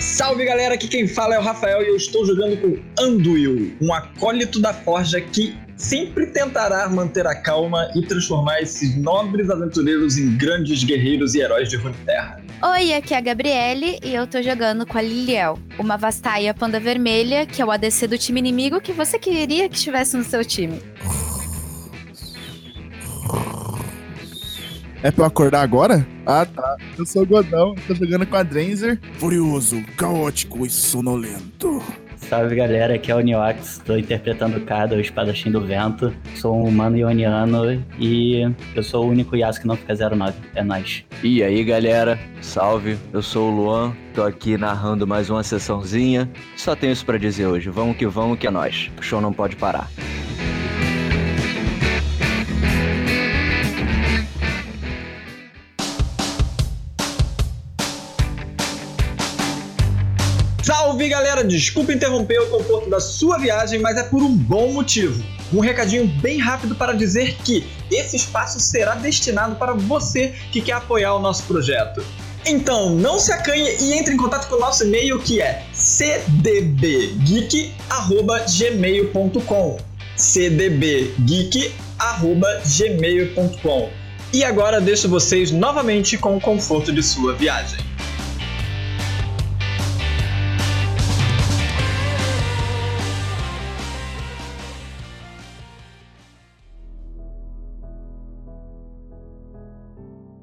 Salve galera, aqui quem fala é o Rafael e eu estou jogando com Anduil, um acólito da Forja que sempre tentará manter a calma e transformar esses nobres aventureiros em grandes guerreiros e heróis de Runeterra. Oi, aqui é a Gabriele e eu tô jogando com a Liliel, uma vastaia panda vermelha, que é o ADC do time inimigo que você queria que estivesse no seu time. É pra eu acordar agora? Ah, tá. Eu sou o Godão, tô jogando com a Drenzer. Furioso, caótico e sonolento. Salve galera, aqui é o Niox, estou interpretando Kada, o espadachim do vento. Sou um humano ioniano e eu sou o único Yasuo que não fica 09. É nóis. E aí galera, salve, eu sou o Luan, tô aqui narrando mais uma sessãozinha. Só tenho isso pra dizer hoje, vamos que vamos que é nóis. O show não pode parar. Salve galera, desculpa interromper o conforto da sua viagem, mas é por um bom motivo. Um recadinho bem rápido para dizer que esse espaço será destinado para você que quer apoiar o nosso projeto. Então, não se acanhe e entre em contato com o nosso e-mail que é cdbgeek@gmail.com. cdbgeek@gmail.com. E agora deixo vocês novamente com o conforto de sua viagem.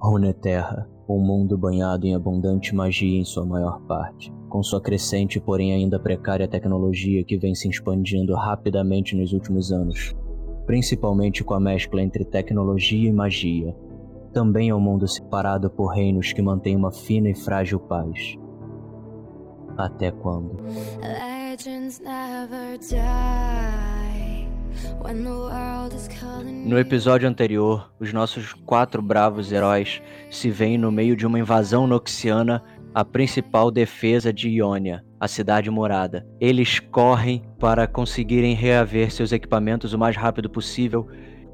Runeterra, um mundo banhado em abundante magia em sua maior parte, com sua crescente, porém ainda precária tecnologia que vem se expandindo rapidamente nos últimos anos, principalmente com a mescla entre tecnologia e magia. Também é um mundo separado por reinos que mantêm uma fina e frágil paz. Até quando? Legends never die. No episódio anterior, os nossos quatro bravos heróis se veem no meio de uma invasão noxiana à principal defesa de Ionia, a cidade morada. Eles correm para conseguirem reaver seus equipamentos o mais rápido possível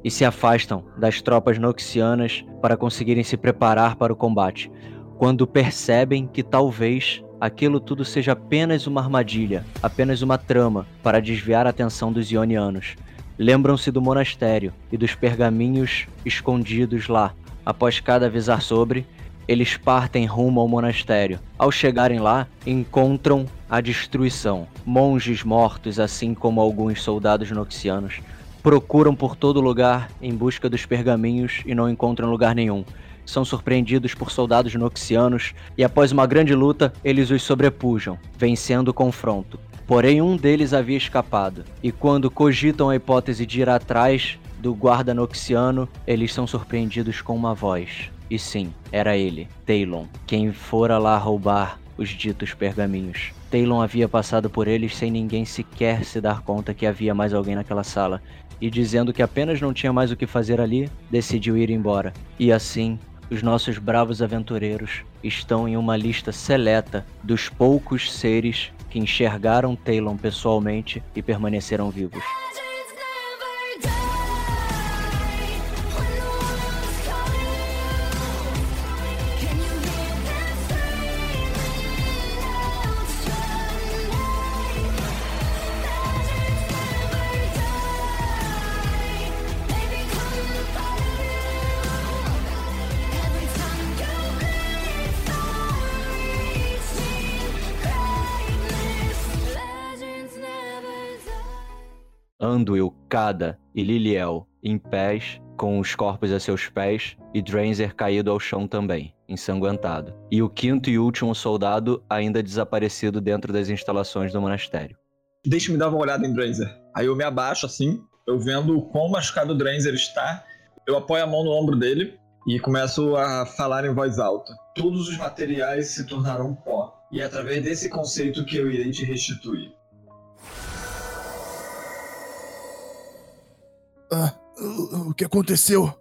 e se afastam das tropas noxianas para conseguirem se preparar para o combate, quando percebem que talvez aquilo tudo seja apenas uma armadilha, apenas uma trama para desviar a atenção dos ionianos. Lembram-se do monastério e dos pergaminhos escondidos lá. Após cada avisar sobre, eles partem rumo ao monastério. Ao chegarem lá, encontram a destruição. Monges mortos, assim como alguns soldados noxianos, procuram por todo lugar em busca dos pergaminhos e não encontram lugar nenhum. São surpreendidos por soldados noxianos e, após uma grande luta, eles os sobrepujam, vencendo o confronto. Porém, um deles havia escapado, e quando cogitam a hipótese de ir atrás do guarda noxiano, eles são surpreendidos com uma voz. E sim, era ele, Talon, quem fora lá roubar os ditos pergaminhos. Talon havia passado por eles sem ninguém sequer se dar conta que havia mais alguém naquela sala, e dizendo que apenas não tinha mais o que fazer ali, decidiu ir embora. E assim, os nossos bravos aventureiros estão em uma lista seleta dos poucos seres que enxergaram Talon pessoalmente e permaneceram vivos. Anduil, Kada e Liliel em pés, com os corpos a seus pés, e Dranzer caído ao chão também, ensanguentado. E o quinto e último soldado ainda desaparecido dentro das instalações do monastério. Deixa-me dar uma olhada em Dranzer. Aí eu me abaixo assim, eu vendo o quão machucado o está, eu apoio a mão no ombro dele e começo a falar em voz alta. Todos os materiais se tornarão pó, e é através desse conceito que eu irei te restituir. Ah, o que aconteceu?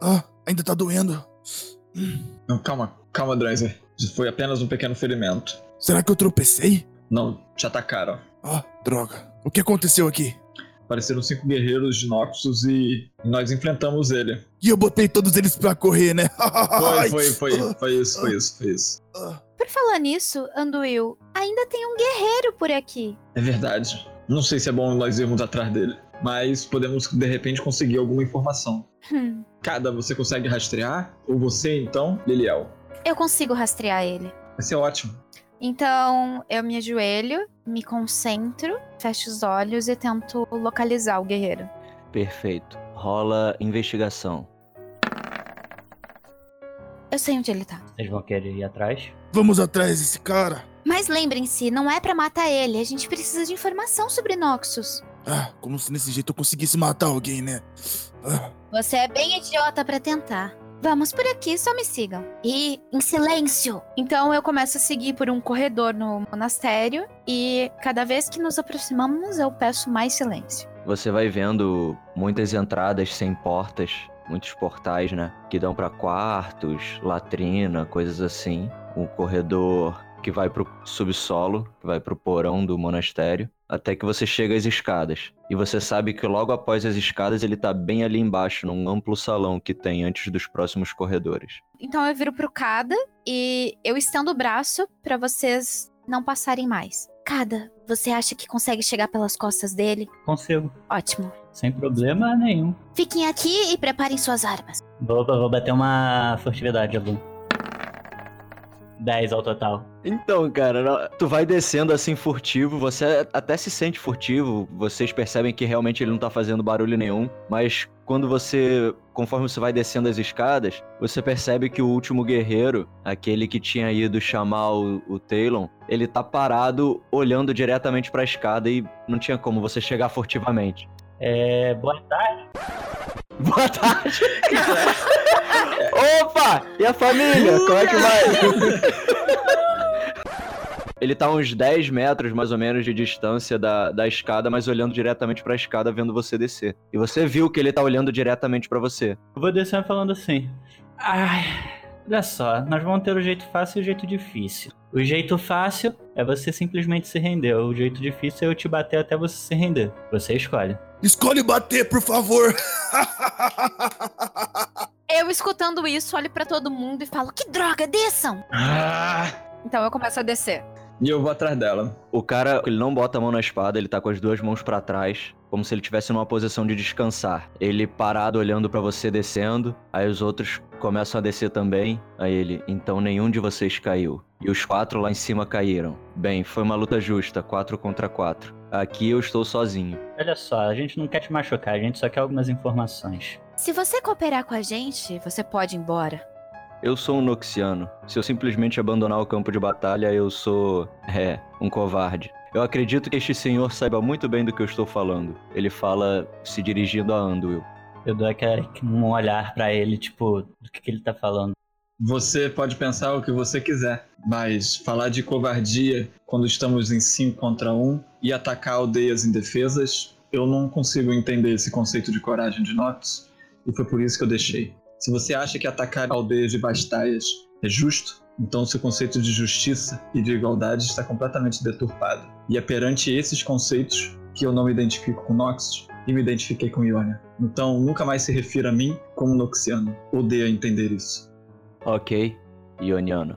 Ah, ainda tá doendo. Não, calma, calma, Dranzer. Isso foi apenas um pequeno ferimento. Será que eu tropecei? Não, te atacaram. Ah, droga. O que aconteceu aqui? Apareceram cinco guerreiros de Noxus e nós enfrentamos ele. E eu botei todos eles pra correr, né? Foi, foi, foi, foi isso, foi isso, foi isso. Por falar nisso, Anduil, ainda tem um guerreiro por aqui. É verdade. Não sei se é bom nós irmos atrás dele, mas podemos de repente conseguir alguma informação. Hum, Cada você consegue rastrear? Ou você então, Liliel? eu consigo rastrear ele. Vai ser ótimo. Então, eu me ajoelho, me concentro, fecho os olhos e tento localizar o guerreiro. Perfeito. Rola investigação. Eu sei onde ele tá. Vocês vão querer ir atrás? Vamos atrás desse cara. Mas lembrem-se, não é pra matar ele, a gente precisa de informação sobre Noxus. Ah, como se nesse jeito eu conseguisse matar alguém, né? Ah, Você é bem idiota pra tentar. Vamos por aqui, só me sigam. E em silêncio. Então eu começo a seguir por um corredor no monastério e cada vez que nos aproximamos eu peço mais silêncio. Você vai vendo muitas entradas sem portas, muitos portais, né? Que dão pra quartos, latrina, coisas assim. Um corredor que vai pro subsolo, que vai pro porão do monastério, até que você chega às escadas. E você sabe que logo após as escadas ele tá bem ali embaixo, num amplo salão que tem antes dos próximos corredores. Então eu viro pro Kada e eu estendo o braço pra vocês não passarem mais. Kada, você acha que consegue chegar pelas costas dele? Consigo. Ótimo. Sem problema nenhum. Fiquem aqui e preparem suas armas. Vou, vou bater uma furtividade, Lu. 10 ao total. Então, cara, tu vai descendo assim furtivo, você até se sente furtivo, vocês percebem que realmente ele não tá fazendo barulho nenhum, mas quando você, conforme você vai descendo as escadas, você percebe que o último guerreiro, aquele que tinha ido chamar o, o Talon, ele tá parado olhando diretamente pra escada e não tinha como você chegar furtivamente. É. Boa tarde. Boa tarde! Opa! E a família? Como é que vai? Ele tá uns 10 metros, mais ou menos, de distância da, da escada, mas olhando diretamente pra escada, vendo você descer. E você viu que ele tá olhando diretamente pra você. Eu vou descer falando assim. Ai, olha só, nós vamos ter o jeito fácil e o jeito difícil. O jeito fácil é você simplesmente se render. O jeito difícil é eu te bater até você se render. Você escolhe. escolhe bater, por favor. Eu escutando isso, olho pra todo mundo e falo: "Que droga, desçam!" Ah! Então eu começo a descer. E eu vou atrás dela. O cara, ele não bota a mão na espada, ele tá com as duas mãos pra trás, como se ele estivesse numa posição de descansar. Ele parado olhando pra você descendo, aí os outros começam a descer também. Aí ele, então nenhum de vocês caiu. E os quatro lá em cima caíram. Bem, foi uma luta justa, quatro contra quatro. Aqui eu estou sozinho. Olha só, a gente não quer te machucar, a gente só quer algumas informações. Se você cooperar com a gente, você pode ir embora. Eu sou um Noxiano. Se eu simplesmente abandonar o campo de batalha, eu sou. é, um covarde. Eu acredito que este senhor saiba muito bem do que eu estou falando. Ele fala se dirigindo a Anduil. Eu dou aquele, um olhar pra ele, tipo, do que, que ele tá falando. Você pode pensar o que você quiser, mas falar de covardia quando estamos em 5 contra 1 um, e atacar aldeias indefesas, eu não consigo entender esse conceito de coragem de Nox, e foi por isso que eu deixei. Se você acha que atacar aldeias de Bastaias é justo, então seu conceito de justiça e de igualdade está completamente deturpado. E é perante esses conceitos que eu não me identifico com Nox e me identifiquei com Ionia. Então nunca mais se refira a mim como Noxiano. Odeio entender isso. Ok, Ioniano.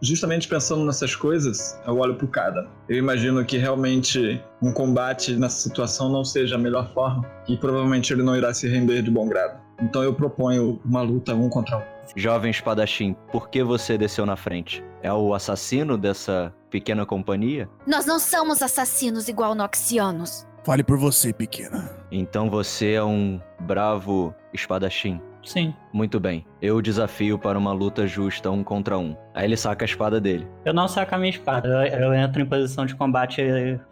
Justamente pensando nessas coisas, eu olho pro Kada. Eu imagino que realmente um combate nessa situação não seja a melhor forma e provavelmente ele não irá se render de bom grado. Então eu proponho uma luta um contra um. Jovem espadachim, por que você desceu na frente? É o assassino dessa pequena companhia? Nós não somos assassinos igual Noxianos. Fale por você, pequena. Então você é um bravo espadachim. Sim, Muito bem, eu o desafio para uma luta justa um contra um. Aí ele saca a espada dele. eu não saco a minha espada, eu, eu entro em posição de combate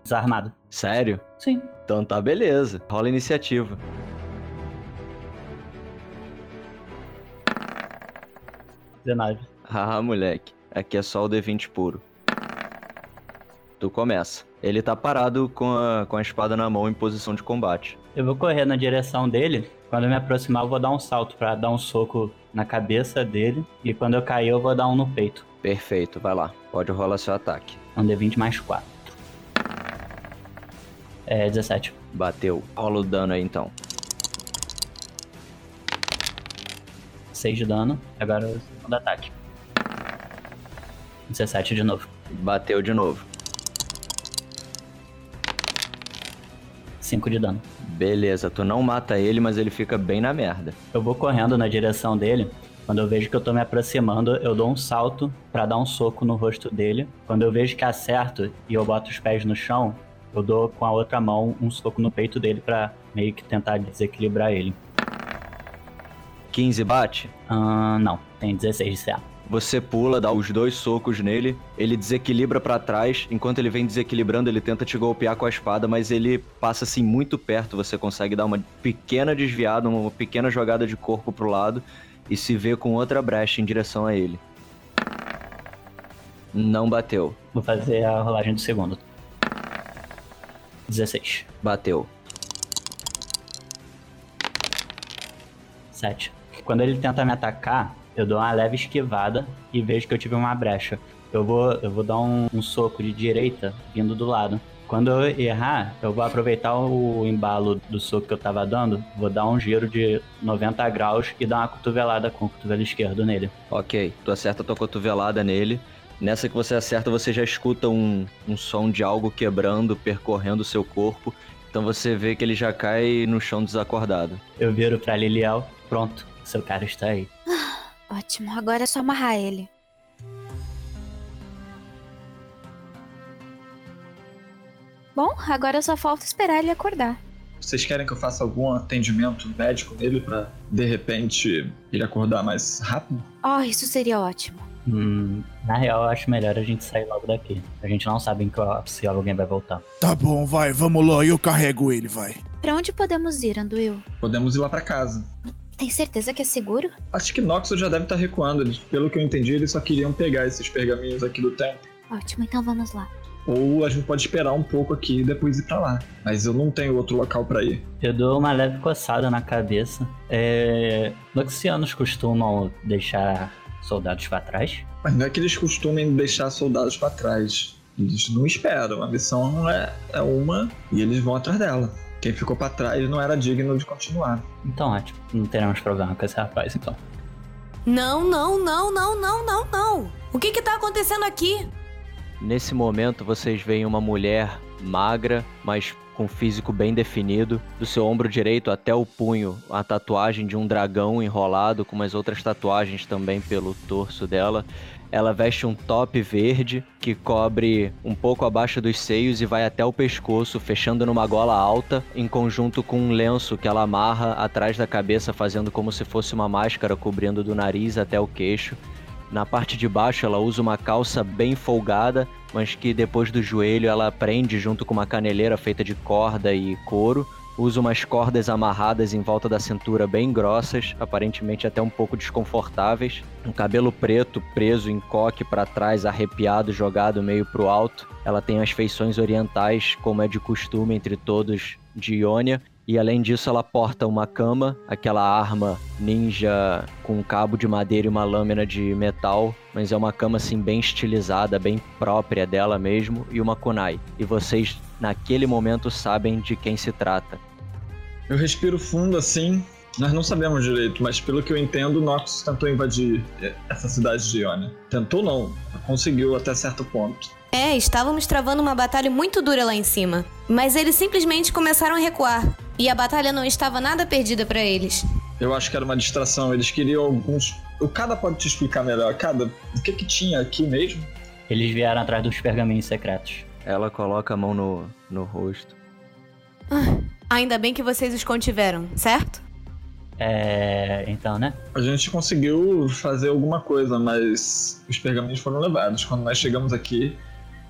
desarmado. Sério? Sim. Então tá beleza. Rola a iniciativa. Dezenove. Haha, moleque. Aqui é só o D20 puro. Tu começa. Ele tá parado com a, com a espada na mão em posição de combate. Eu vou correr na direção dele. Quando eu me aproximar, eu vou dar um salto pra dar um soco na cabeça dele. E quando eu cair, eu vou dar um no peito. Perfeito, vai lá. Pode rolar seu ataque. Um D20 mais 4. É 17. Bateu. Rola o dano aí então. 6 de dano. Agora o segundo ataque. 17 de novo. Bateu de novo. 5 de dano. Beleza, tu não mata ele, mas ele fica bem na merda. Eu vou correndo na direção dele. Quando eu vejo que eu tô me aproximando, eu dou um salto pra dar um soco no rosto dele. Quando eu vejo que acerto e eu boto os pés no chão, eu dou com a outra mão um soco no peito dele pra meio que tentar desequilibrar ele. 15 bate. Ah, não, tem 16 de CA. Você pula, dá os dois socos nele, ele desequilibra pra trás. Enquanto ele vem desequilibrando, ele tenta te golpear com a espada, mas ele passa assim muito perto. Você consegue dar uma pequena desviada, uma pequena jogada de corpo pro lado e se vê com outra brecha em direção a ele. Não bateu. Vou fazer a rolagem do segundo. 16. Bateu. 7. Quando ele tenta me atacar, eu dou uma leve esquivada e vejo que eu tive uma brecha. Eu vou, eu vou dar um, um soco de direita vindo do lado. Quando eu errar, eu vou aproveitar o embalo do soco que eu tava dando, vou dar um giro de 90 graus e dar uma cotovelada com o cotovelo esquerdo nele. Ok, tu acerta tua cotovelada nele. Nessa que você acerta, você já escuta um, um som de algo quebrando, percorrendo o seu corpo. Então você vê que ele já cai no chão desacordado. Eu viro pra Liliel, pronto, seu cara está aí. Ótimo, agora é só amarrar ele. Bom, agora só falta esperar ele acordar. Vocês querem que eu faça algum atendimento médico nele pra, de repente, ele acordar mais rápido? Oh, isso seria ótimo. Hum, na real, eu acho melhor a gente sair logo daqui. A gente não sabe em qual, se alguém vai voltar. Tá bom, vai, vamos lá, eu carrego ele, vai. Pra onde podemos ir, Anduil? Podemos ir lá pra casa. Tem certeza que é seguro? Acho que Noxus já deve estar recuando. Eles, pelo que eu entendi, eles só queriam pegar esses pergaminhos aqui do templo. Ótimo, então vamos lá. Ou a gente pode esperar um pouco aqui e depois ir pra lá. Mas eu não tenho outro local pra ir. Eu dou uma leve coçada na cabeça. É... Noxianos costumam deixar soldados pra trás? Mas não é que eles costumem deixar soldados pra trás. Eles não esperam. A missão não é, é uma e eles vão atrás dela. Quem ficou pra trás não era digno de continuar. Então, ótimo. Não teremos problema com esse rapaz, então. Não, não, não, não, não, não, não. O que que tá acontecendo aqui? Nesse momento, vocês veem uma mulher magra, mas com físico bem definido. Do seu ombro direito até o punho, a tatuagem de um dragão enrolado, com umas outras tatuagens também pelo torso dela. Ela veste um top verde que cobre um pouco abaixo dos seios e vai até o pescoço, fechando numa gola alta, em conjunto com um lenço que ela amarra atrás da cabeça, fazendo como se fosse uma máscara cobrindo do nariz até o queixo. Na parte de baixo ela usa uma calça bem folgada, mas que depois do joelho ela prende junto com uma caneleira feita de corda e couro. Usa umas cordas amarradas em volta da cintura bem grossas, aparentemente até um pouco desconfortáveis. Um cabelo preto preso em coque para trás, arrepiado, jogado meio pro alto. Ela tem as feições orientais, como é de costume entre todos de Ionia, e além disso, ela porta uma cama, aquela arma ninja com um cabo de madeira e uma lâmina de metal, mas é uma cama assim bem estilizada, bem própria dela mesmo, e uma kunai. E vocês, naquele momento, sabem de quem se trata. Eu respiro fundo assim. Nós não sabemos direito, mas pelo que eu entendo, Noxus tentou invadir essa cidade de Ionia. Tentou não, conseguiu até certo ponto. É, estávamos travando uma batalha muito dura lá em cima. Mas eles simplesmente começaram a recuar. E a batalha não estava nada perdida pra eles. Eu acho que era uma distração. Eles queriam alguns. O Cada pode te explicar melhor. Cada, o que que tinha aqui mesmo? Eles vieram atrás dos pergaminhos secretos. Ela coloca a mão no, no rosto. Ainda bem que vocês os contiveram, certo? É. Então, né? A gente conseguiu fazer alguma coisa, mas os pergaminhos foram levados. Quando nós chegamos aqui,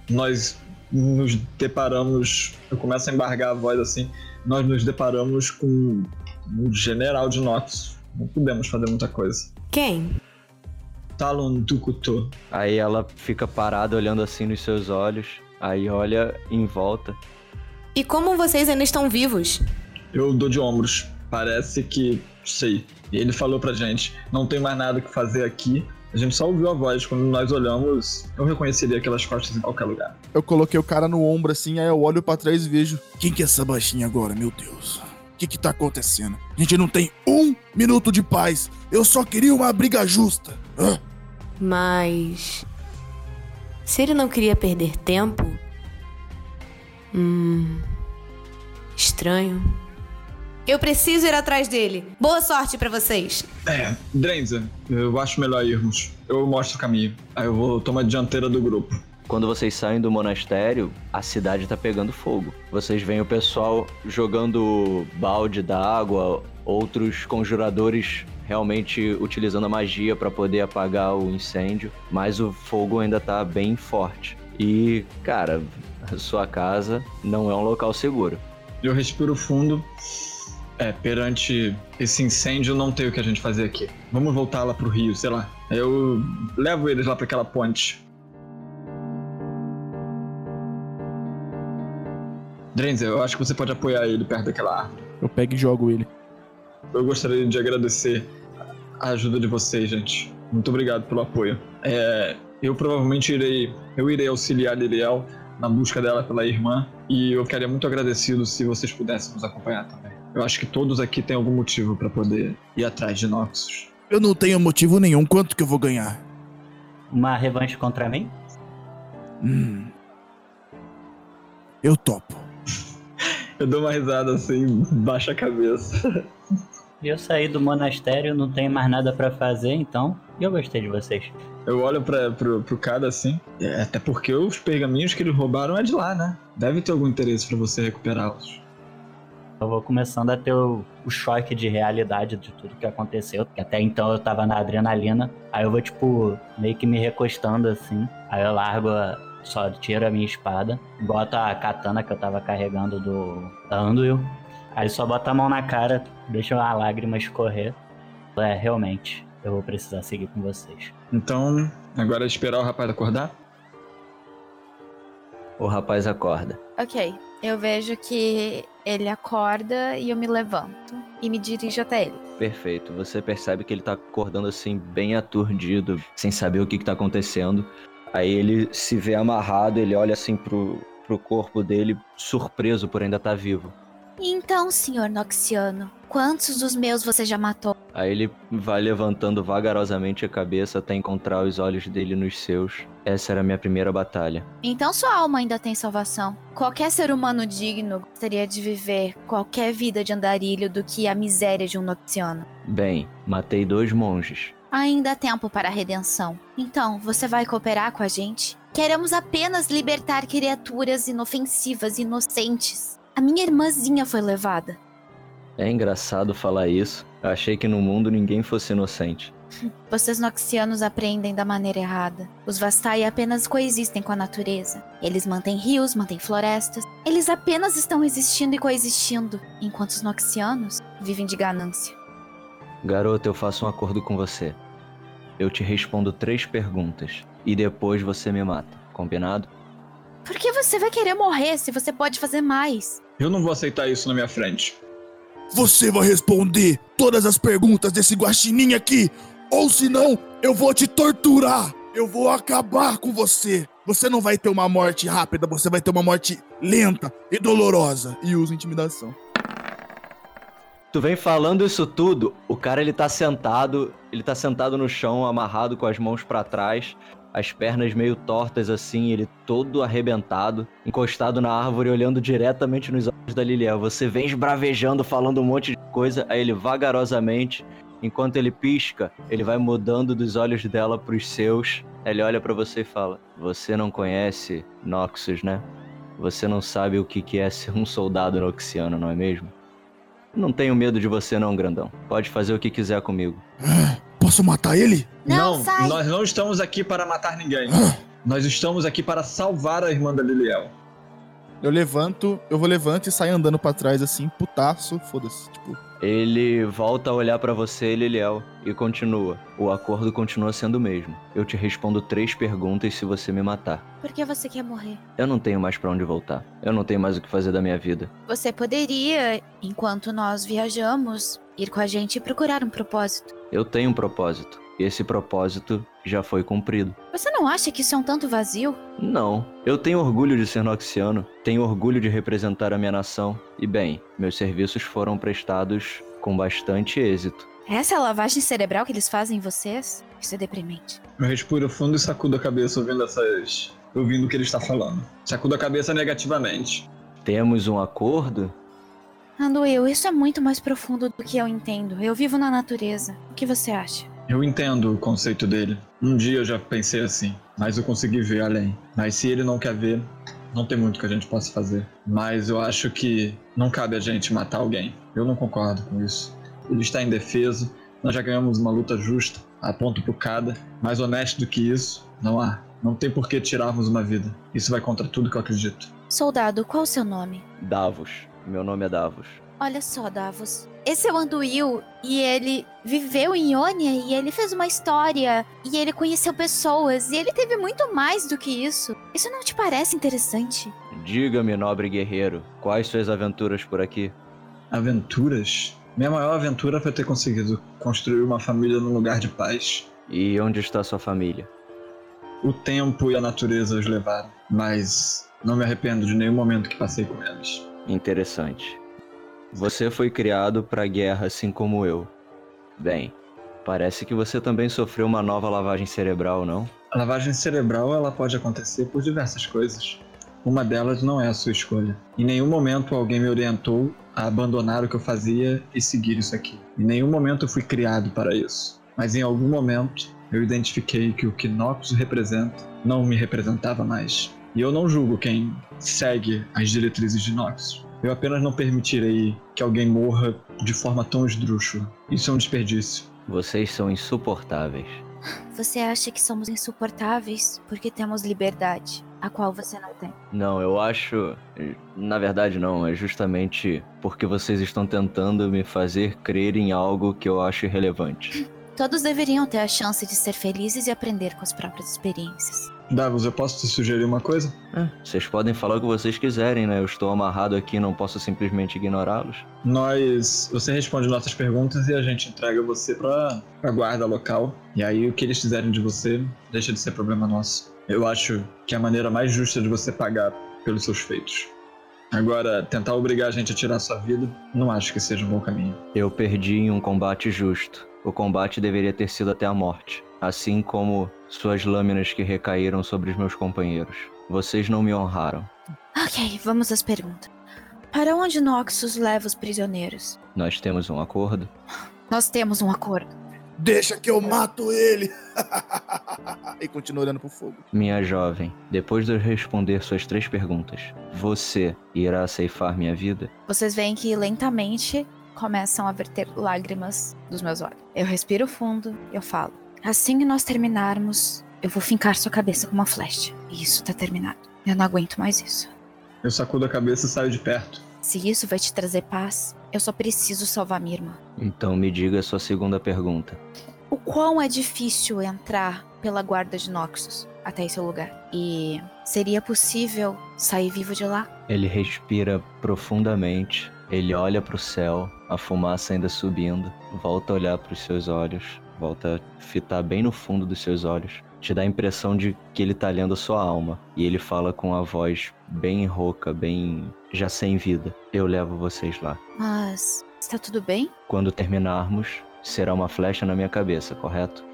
nós nos deparamos. Eu começo a embargar a voz assim. Nós nos deparamos com um general de Nox. Não pudemos fazer muita coisa. Quem? Talon Dukuto. Aí ela fica parada olhando assim nos seus olhos, aí olha em volta. E como vocês ainda estão vivos? Eu dou de ombros. Parece que. Sei. E ele falou pra gente: não tem mais nada que fazer aqui. A gente só ouviu a voz. Quando nós olhamos, eu reconheceria aquelas costas em qualquer lugar. Eu coloquei o cara no ombro assim, aí eu olho pra trás e vejo. Quem que é essa baixinha agora, meu Deus? O que que tá acontecendo? A gente não tem um minuto de paz. Eu só queria uma briga justa. Hã? Mas. Se ele não queria perder tempo. Hum. Estranho. Eu preciso ir atrás dele. Boa sorte pra vocês. É, Drenzer, eu acho melhor irmos. Eu mostro o caminho. Aí eu vou tomar a dianteira do grupo. Quando vocês saem do monastério, a cidade tá pegando fogo. Vocês veem o pessoal jogando balde d'água, outros conjuradores realmente utilizando a magia para poder apagar o incêndio, mas o fogo ainda tá bem forte. E, cara, a sua casa não é um local seguro. Eu respiro fundo. É, perante esse incêndio, não tem o que a gente fazer aqui. Vamos voltar lá pro rio, sei lá. Eu levo eles lá pra aquela ponte. Drenzer, eu acho que você pode apoiar ele perto daquela árvore. Eu pego e jogo ele. Eu gostaria de agradecer a ajuda de vocês, gente. Muito obrigado pelo apoio. É, eu provavelmente irei, eu irei auxiliar Liliel na busca dela pela irmã e eu ficaria muito agradecido se vocês pudessem nos acompanhar também. Eu acho que todos aqui têm algum motivo para poder ir atrás de Noxus. Eu não tenho motivo nenhum. Quanto que eu vou ganhar? Uma revanche contra mim? Hum. Eu topo. Eu dou uma risada assim, baixa a cabeça. Eu saí do monastério, não tenho mais nada pra fazer, então. E eu gostei de vocês. Eu olho pra, pro, pro cara assim, é, até porque os pergaminhos que eles roubaram é de lá, né? Deve ter algum interesse pra você recuperá-los. Eu vou começando a ter o, o choque de realidade de tudo que aconteceu. Porque até então eu tava na adrenalina. Aí eu vou, tipo, meio que me recostando assim. Aí eu largo, só tiro a minha espada. Boto a katana que eu tava carregando do Anduil. Aí só boto a mão na cara, deixa a lágrima escorrer. É, realmente, eu vou precisar seguir com vocês. Então, agora é esperar o rapaz acordar? O rapaz acorda. Ok, eu vejo que ele acorda e eu me levanto e me dirijo até ele. Perfeito. Você percebe que ele tá acordando assim, bem aturdido, sem saber o que, que tá acontecendo. Aí ele se vê amarrado, ele olha assim pro, pro corpo dele, surpreso por ainda estar vivo. Então, senhor Noxiano, quantos dos meus você já matou? Aí ele vai levantando vagarosamente a cabeça até encontrar os olhos dele nos seus. Essa era a minha primeira batalha. Então sua alma ainda tem salvação. Qualquer ser humano digno gostaria de viver qualquer vida de andarilho do que a miséria de um Noxiano. Bem, matei dois monges. Ainda há tempo para a redenção. Então, você vai cooperar com a gente? Queremos apenas libertar criaturas inofensivas e inocentes. A minha irmãzinha foi levada. É engraçado falar isso. Eu achei que no mundo ninguém fosse inocente. Vocês noxianos aprendem da maneira errada. Os Vastai apenas coexistem com a natureza. Eles mantêm rios, mantêm florestas. Eles apenas estão existindo e coexistindo, enquanto os noxianos vivem de ganância. Garota, eu faço um acordo com você. Eu te respondo três perguntas e depois você me mata. Combinado? Por que você vai querer morrer se você pode fazer mais? Eu não vou aceitar isso na minha frente. Você vai responder todas as perguntas desse guaxinim aqui, ou senão eu vou te torturar. Eu vou acabar com você. Você não vai ter uma morte rápida, você vai ter uma morte lenta e dolorosa. E uso intimidação. Tu vem falando isso tudo, o cara ele tá sentado, ele tá sentado no chão, amarrado com as mãos pra trás, as pernas meio tortas assim, ele todo arrebentado, encostado na árvore, olhando diretamente nos olhos da Liliel. Você vem esbravejando, falando um monte de coisa, aí ele vagarosamente, enquanto ele pisca, ele vai mudando dos olhos dela pros seus. Ele olha pra você e fala: "Você não conhece Noxus, né? Você não sabe o que que é ser um soldado noxiano, não é mesmo?" Não tenho medo de você não, grandão. Pode fazer o que quiser comigo. Posso matar ele? Não, sai! nós não estamos aqui para matar ninguém. Ah, Nós estamos aqui para salvar a irmã da Liliel. Eu levanto, eu vou levanto e saio andando pra trás assim, putaço, foda-se. Tipo, Ele volta a olhar pra você, Liliel, e continua. O acordo continua sendo o mesmo. Eu te respondo três perguntas se você me matar. Por que você quer morrer? Eu não tenho mais pra onde voltar. Eu não tenho mais o que fazer da minha vida. Você poderia, enquanto nós viajamos, ir com a gente e procurar um propósito. Eu tenho um propósito. esse propósito já foi cumprido. Você não acha que isso é um tanto vazio? Não, eu tenho orgulho de ser noxiano, tenho orgulho de representar a minha nação, e bem, meus serviços foram prestados com bastante êxito. Essa é a lavagem cerebral que eles fazem em vocês? Isso é deprimente. Eu respiro fundo e sacudo a cabeça ouvindo essas. ouvindo o que ele está falando. Sacudo a cabeça negativamente. Temos um acordo? Anduil, isso é muito mais profundo do que eu entendo. Eu vivo na natureza. O que você acha? Eu entendo o conceito dele. Um dia eu já pensei assim, mas eu consegui ver além. Mas se ele não quer ver, não tem muito que a gente possa fazer. Mas eu acho que não cabe a gente matar alguém. Eu não concordo com isso. Ele está indefeso. Nós já ganhamos uma luta justa, a ponto por cada. Mais honesto do que isso, não há. Não tem por que tirarmos uma vida. Isso vai contra tudo que eu acredito. Soldado, qual o seu nome? Davos. Meu nome é Davos. Olha só, Davos. Esse é o Anduil e ele viveu em Ionia e ele fez uma história e ele conheceu pessoas e ele teve muito mais do que isso. Isso não te parece interessante? Diga-me, nobre guerreiro, quais suas aventuras por aqui? Aventuras? Minha maior aventura foi ter conseguido construir uma família num lugar de paz. E onde está sua família? O tempo e a natureza os levaram, mas não me arrependo de nenhum momento que passei com eles. Interessante. Você foi criado para a guerra assim como eu. Bem, parece que você também sofreu uma nova lavagem cerebral, não? A lavagem cerebral ela pode acontecer por diversas coisas. Uma delas não é a sua escolha. Em nenhum momento alguém me orientou a abandonar o que eu fazia e seguir isso aqui. Em nenhum momento eu fui criado para isso. Mas em algum momento eu identifiquei que o que Noxus representa não me representava mais. E eu não julgo quem segue as diretrizes de Noxus. Eu apenas não permitirei que alguém morra de forma tão esdrúxula. Isso é um desperdício. Vocês são insuportáveis. Você acha que somos insuportáveis porque temos liberdade, a qual você não tem? Não, eu acho. Na verdade, não. É justamente porque vocês estão tentando me fazer crer em algo que eu acho irrelevante. Todos deveriam ter a chance de ser felizes e aprender com as próprias experiências. Davos, eu posso te sugerir uma coisa? É, vocês podem falar o que vocês quiserem, né? Eu estou amarrado aqui, não posso simplesmente ignorá-los. Nós. Você responde nossas perguntas e a gente entrega você pra, pra guarda local. E aí o que eles fizerem de você deixa de ser problema nosso. Eu acho que é a maneira mais justa de você pagar pelos seus feitos. Agora, tentar obrigar a gente a tirar sua vida, não acho que seja um bom caminho. Eu perdi em um combate justo. O combate deveria ter sido até a morte, assim como suas lâminas que recaíram sobre os meus companheiros. Vocês não me honraram. Ok, vamos às perguntas. Para onde Noxus leva os prisioneiros? Nós temos um acordo? Nós temos um acordo. Deixa que eu mato ele. e continua olhando pro fogo. Minha jovem, depois de eu responder suas três perguntas, você irá ceifar minha vida? Vocês veem que lentamente começam a verter lágrimas dos meus olhos. Eu respiro fundo e eu falo: Assim que nós terminarmos, eu vou fincar sua cabeça com uma flecha. E isso tá terminado. Eu não aguento mais isso. Eu sacudo a cabeça e saio de perto. Se isso vai te trazer paz, eu só preciso salvar minha irmã. Então me diga a sua segunda pergunta. O quão é difícil entrar pela guarda de Noxus até esse lugar? E seria possível sair vivo de lá? Ele respira profundamente, ele olha pro céu, a fumaça ainda subindo, volta a olhar pros seus olhos, volta a fitar bem no fundo dos seus olhos. Te dá a impressão de que ele tá lendo a sua alma. E ele fala com a voz bem rouca, bem já sem vida. Eu levo vocês lá. Mas está tudo bem? Quando terminarmos, será uma flecha na minha cabeça, correto?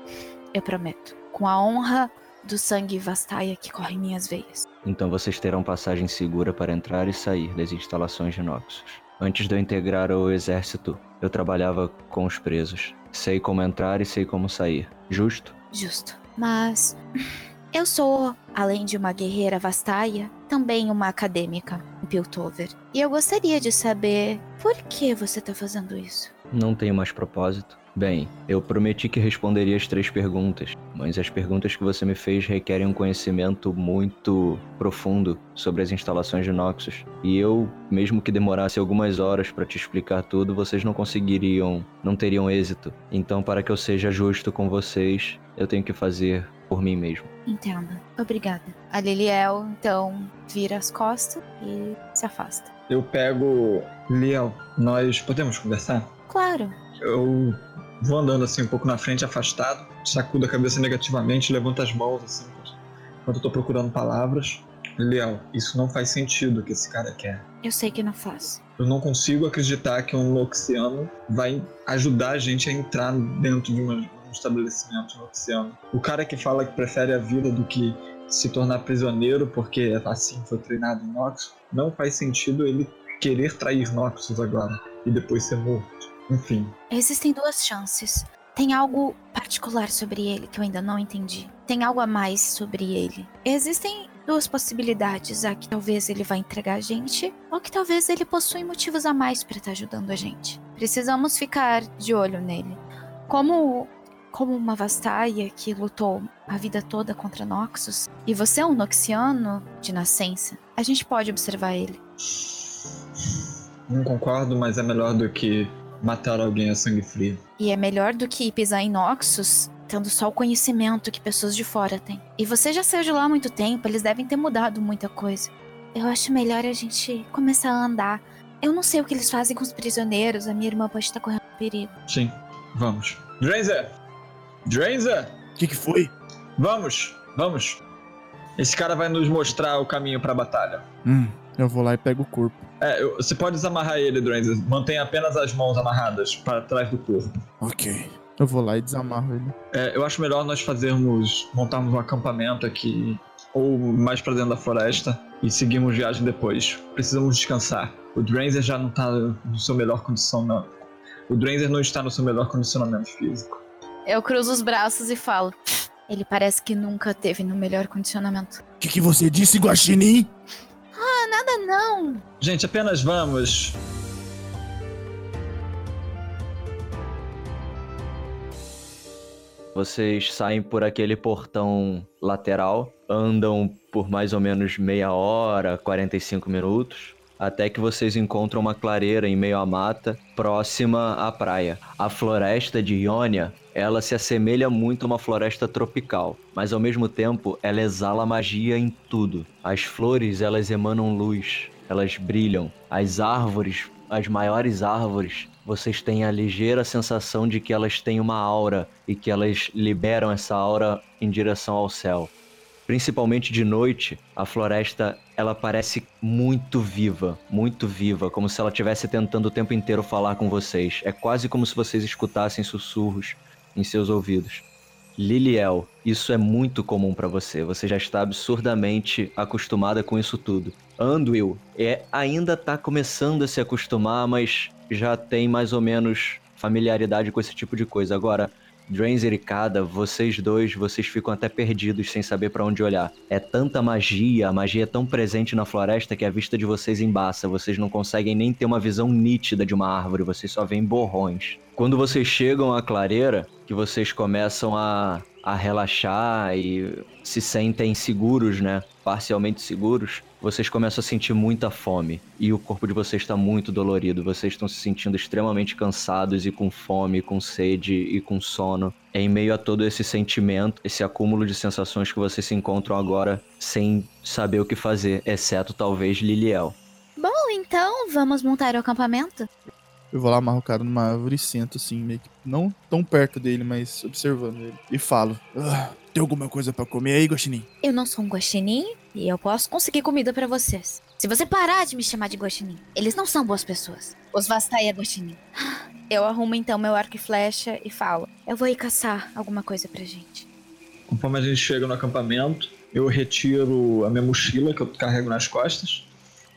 Eu prometo. Com a honra do sangue Vastaia que corre em minhas veias. Então vocês terão passagem segura para entrar e sair das instalações de Noxus. Antes de eu integrar o exército, eu trabalhava com os presos. Sei como entrar e sei como sair. Justo? Justo. Mas eu sou, além de uma guerreira Vastaia, também uma acadêmica em Piltover. E eu gostaria de saber por que você tá fazendo isso. Não tenho mais propósito. Bem, eu prometi que responderia as três perguntas, mas as perguntas que você me fez requerem um conhecimento muito profundo sobre as instalações de Noxus. E eu, mesmo que demorasse algumas horas para te explicar tudo, vocês não conseguiriam, não teriam êxito. Então, para que eu seja justo com vocês, eu tenho que fazer por mim mesmo. Entendo. Obrigada. A Liliel, então, vira as costas e se afasta. Eu pego. Liel, nós podemos conversar? Claro. Eu vou andando assim um pouco na frente, afastado, sacudo a cabeça negativamente, levanto as mãos assim, enquanto eu tô procurando palavras. Liliel, isso não faz sentido o que esse cara quer. Eu sei que não faz. Eu não consigo acreditar que um noxiano vai ajudar a gente a entrar dentro de uma- um estabelecimento noxiano. O cara que fala que prefere a vida do que se tornar prisioneiro porque assim foi treinado em Noxus, não faz sentido ele querer trair Noxus agora e depois ser morto. Enfim, Existem duas chances. Tem algo particular sobre ele que eu ainda não entendi. Tem algo a mais sobre ele. Existem duas possibilidades: a que talvez ele vai entregar a gente, ou que talvez ele possui motivos a mais para estar ajudando a gente. Precisamos ficar de olho nele. Como como uma Vastaia que lutou a vida toda contra Noxus, e você é um Noxiano de nascença, a gente pode observar ele. não concordo, mas é melhor do que matar alguém a sangue frio. E é melhor do que pisar em Noxus tendo só o conhecimento que pessoas de fora têm. E você já saiu de lá há muito tempo, eles devem ter mudado muita coisa. Eu acho melhor a gente começar a andar. Eu não sei o que eles fazem com os prisioneiros, a minha irmã pode estar correndo perigo. Sim, vamos. Dranzer! Dranzer! O que, que foi? Vamos, vamos. Esse cara vai nos mostrar o caminho pra batalha. Hum, eu vou lá e pego o corpo. É, eu- você pode desamarrar ele, Dranzer. Mantenha apenas as mãos amarradas para trás do corpo. Ok. Eu vou lá e desamarro ele. É, eu acho melhor nós fazermos, montarmos um acampamento aqui, ou mais pra dentro da floresta, e seguirmos viagem depois. Precisamos descansar. O Dranzer já não tá no seu melhor condição, não. O Dranzer não está no seu melhor condicionamento físico. Eu cruzo os braços e falo. "Pff, Ele parece que nunca teve no melhor condicionamento. O que, que você disse, Guaxinim? Nada não! Gente, apenas vamos. Vocês saem por aquele portão lateral, andam por mais ou menos meia hora, 45 minutos, até que vocês encontram uma clareira em meio à mata, próxima à praia. A floresta de Iônia, ela se assemelha muito a uma floresta tropical, mas ao mesmo tempo ela exala magia em tudo. As flores, elas emanam luz, elas brilham. As árvores, as maiores árvores, vocês têm a ligeira sensação de que elas têm uma aura e que elas liberam essa aura em direção ao céu. Principalmente de noite, a floresta ela parece muito viva, muito viva, como se ela estivesse tentando o tempo inteiro falar com vocês. É quase como se vocês escutassem sussurros em seus ouvidos. Liliel, isso é muito comum pra você. Você já está absurdamente acostumada com isso tudo. Anduil é, ainda tá começando a se acostumar, mas já tem mais ou menos familiaridade com esse tipo de coisa. Agora, Dranzer e Kada, vocês dois, vocês ficam até perdidos sem saber pra onde olhar. É tanta magia, a magia é tão presente na floresta que a vista de vocês embaça. Vocês não conseguem nem ter uma visão nítida de uma árvore, vocês só veem borrões. Quando vocês chegam à clareira, que vocês começam a, a relaxar e se sentem seguros, né? Parcialmente seguros, vocês começam a sentir muita fome. E o corpo de vocês está muito dolorido. Vocês estão se sentindo extremamente cansados e com fome, com sede e com sono. Em meio a todo esse sentimento, esse acúmulo de sensações que vocês se encontram agora sem saber o que fazer, exceto talvez Liliel. Bom, então vamos montar o acampamento? Eu vou lá, amarro o cara numa árvore e sento assim, meio que não tão perto dele, mas observando ele. E falo. Ah, tem alguma coisa pra comer aí, Guaxinim? Eu não sou um guaxinim e eu posso conseguir comida pra vocês. Se você parar de me chamar de guaxinim, eles não são boas pessoas. Os Vastai é guaxinim. Eu arrumo então meu arco e flecha e falo. Eu vou ir caçar alguma coisa pra gente. Conforme a gente chega no acampamento, eu retiro a minha mochila que eu carrego nas costas.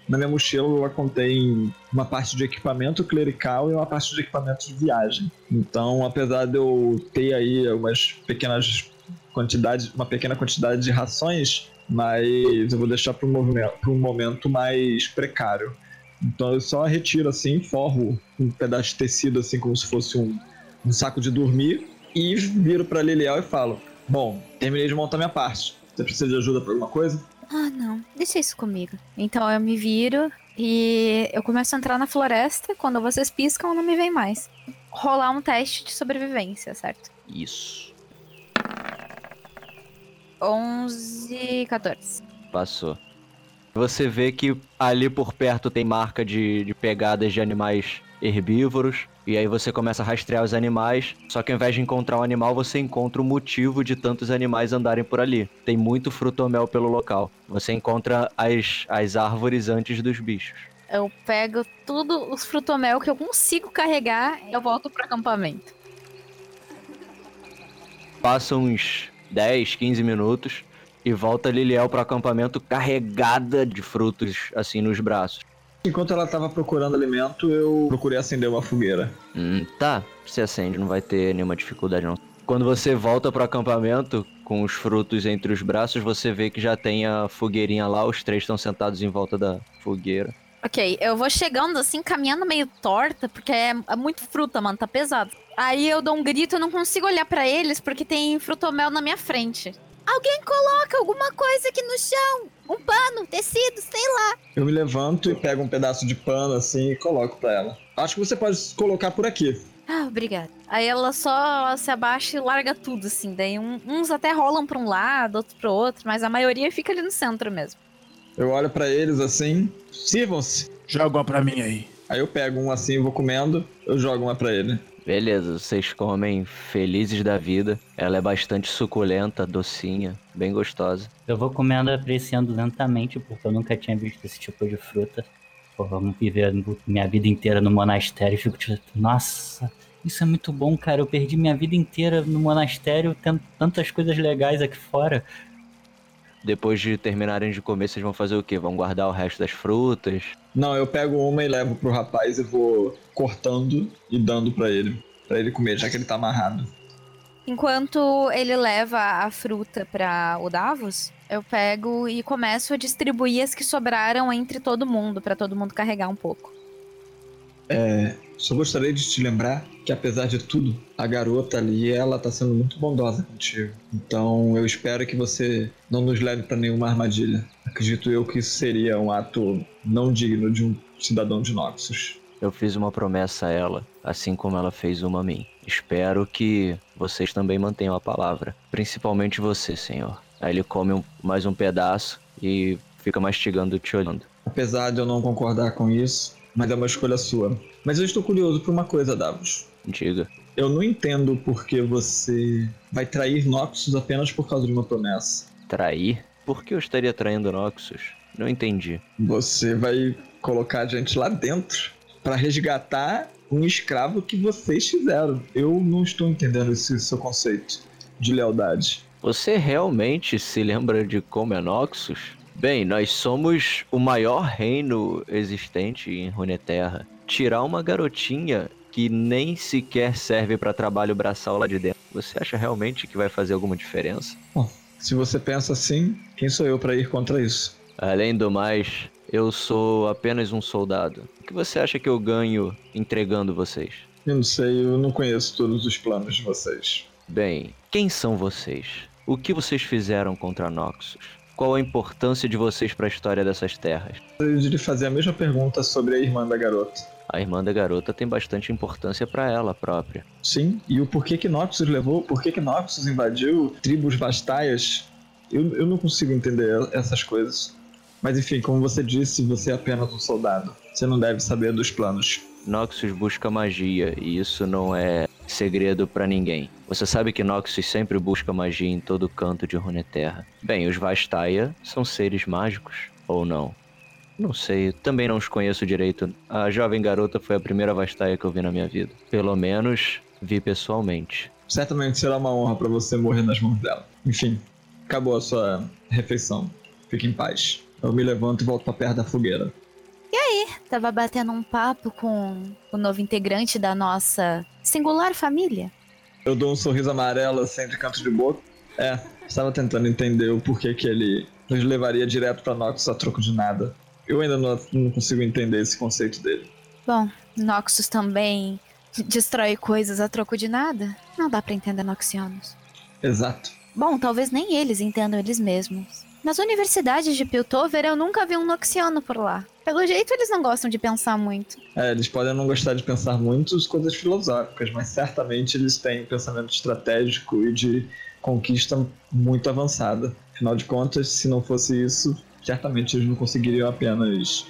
Na minha mochila ela contém uma parte de equipamento clerical e uma parte de equipamento de viagem. Então, apesar de eu ter aí umas pequenas quantidades, uma pequena quantidade de rações, mas eu vou deixar para um, momento mais precário. Então eu só retiro assim, forro um pedaço de tecido assim como se fosse um, um saco de dormir e viro para Liliel e falo: Bom, terminei de montar minha parte. Você precisa de ajuda para alguma coisa? Ah, não. Deixa isso comigo. Então eu me viro e eu começo a entrar na floresta. Quando vocês piscam, não me vem mais. Rolar um teste de sobrevivência, certo? Isso. 11, 14. Passou. Você vê que ali por perto tem marca de, de pegadas de animais herbívoros. E aí você começa a rastrear os animais. Só que ao invés de encontrar um animal, você encontra o motivo de tantos animais andarem por ali. Tem muito frutomel pelo local. Você encontra as, as árvores antes dos bichos. Eu pego tudo os frutomel que eu consigo carregar e eu volto pro acampamento. Passam uns 10, 15 minutos e volta Liliel pro acampamento carregada de frutos assim nos braços. Enquanto ela tava procurando alimento, eu procurei acender uma fogueira. Hum, tá, se acende, não vai ter nenhuma dificuldade não. Quando você volta pro acampamento com os frutos entre os braços, você vê que já tem a fogueirinha lá, os três estão sentados em volta da fogueira. Ok, eu vou chegando assim, caminhando meio torta, porque é, é muito fruta, mano, tá pesado. Aí eu dou um grito, eu não consigo olhar pra eles porque tem frutomel na minha frente. Alguém coloca alguma coisa aqui no chão. Um pano, tecido, sei lá. Eu me levanto e pego um pedaço de pano assim e coloco pra ela. Acho que você pode colocar por aqui. Ah, obrigada. Aí ela só se abaixa e larga tudo, assim. Daí um- uns até rolam pra um lado, outros pro outro, mas a maioria fica ali no centro mesmo. Eu olho pra eles assim, sirvam-se. Joga uma pra mim aí. Aí eu pego um assim, vou comendo, eu jogo uma pra ele. Beleza, vocês comem felizes da vida. Ela é bastante suculenta, docinha, bem gostosa. Eu vou comendo apreciando lentamente, porque eu nunca tinha visto esse tipo de fruta. Pô, vamos viver minha vida inteira no monastério e fico tipo, nossa, isso é muito bom, cara. Eu perdi minha vida inteira no monastério, tendo tantas coisas legais aqui fora. Depois de terminarem de comer, vocês vão fazer o quê? Vão guardar o resto das frutas? Não, eu pego uma e levo pro rapaz e vou cortando e dando pra ele. Pra ele comer, já que ele tá amarrado. Enquanto ele leva a fruta pra o Davos, eu pego e começo a distribuir as que sobraram entre todo mundo, pra todo mundo carregar um pouco. Só gostaria de te lembrar que apesar de tudo, a garota ali, ela tá sendo muito bondosa contigo. Então eu espero que você não nos leve pra nenhuma armadilha. Acredito eu que isso seria um ato não digno de um cidadão de Noxus. Eu fiz uma promessa a ela, assim como ela fez uma a mim. Espero que vocês também mantenham a palavra. Principalmente você, senhor. Aí ele come um- mais um pedaço e fica mastigando te olhando. Apesar de eu não concordar com isso, mas é uma escolha sua. Mas eu estou curioso por uma coisa, Davos. Diga. Eu não entendo por que você vai trair Noxus apenas por causa de uma promessa. Trair? Por que eu estaria traindo Noxus? Não entendi. Você vai colocar a gente lá dentro pra resgatar um escravo que vocês fizeram. Eu não estou entendendo esse seu conceito de lealdade. Você realmente se lembra de como é Noxus? Bem, nós somos o maior reino existente em Runeterra. Tirar uma garotinha que nem sequer serve pra trabalho braçal lá de dentro. Você acha realmente que vai fazer alguma diferença? Se você pensa assim, quem sou eu pra ir contra isso? Além do mais, eu sou apenas um soldado. O que você acha que eu ganho entregando vocês? Eu não sei, eu não conheço todos os planos de vocês. Bem, quem são vocês? O que vocês fizeram contra Noxus? Qual a importância de vocês para a história dessas terras? Eu lhe fazer a mesma pergunta sobre a irmã da garota. A irmã da garota tem bastante importância para ela própria. Sim, e o porquê que Noxus levou, por que que Noxus invadiu tribos vastaias, eu, eu não consigo entender essas coisas. Mas enfim, como você disse, você é apenas um soldado. Você não deve saber dos planos. Noxus busca magia e isso não é segredo para ninguém. Você sabe que Noxus sempre busca magia em todo canto de Runeterra. Bem, os Vastaia são seres mágicos ou não? Não sei, também não os conheço direito. A jovem garota foi a primeira Vastaia que eu vi na minha vida. Pelo menos vi pessoalmente. Certamente será uma honra pra você morrer nas mãos dela. Enfim, acabou a sua refeição. Fique em paz. Eu me levanto e volto pra perto da fogueira. Tava batendo um papo com o novo integrante da nossa singular família. Eu dou um sorriso amarelo assim de canto de boca. É, estava tentando entender o porquê que ele nos levaria direto pra Noxus a troco de nada. Eu ainda não, não consigo entender esse conceito dele. Bom, Noxus também destrói coisas a troco de nada. Não dá pra entender Noxianos. Exato. Bom, talvez nem eles entendam eles mesmos. Nas universidades de Piltover, eu nunca vi um Noxiano por lá. Pelo jeito, eles não gostam de pensar muito. É, eles podem não gostar de pensar muito as coisas filosóficas, mas certamente eles têm pensamento estratégico e de conquista muito avançada. Afinal de contas, se não fosse isso, certamente eles não conseguiriam apenas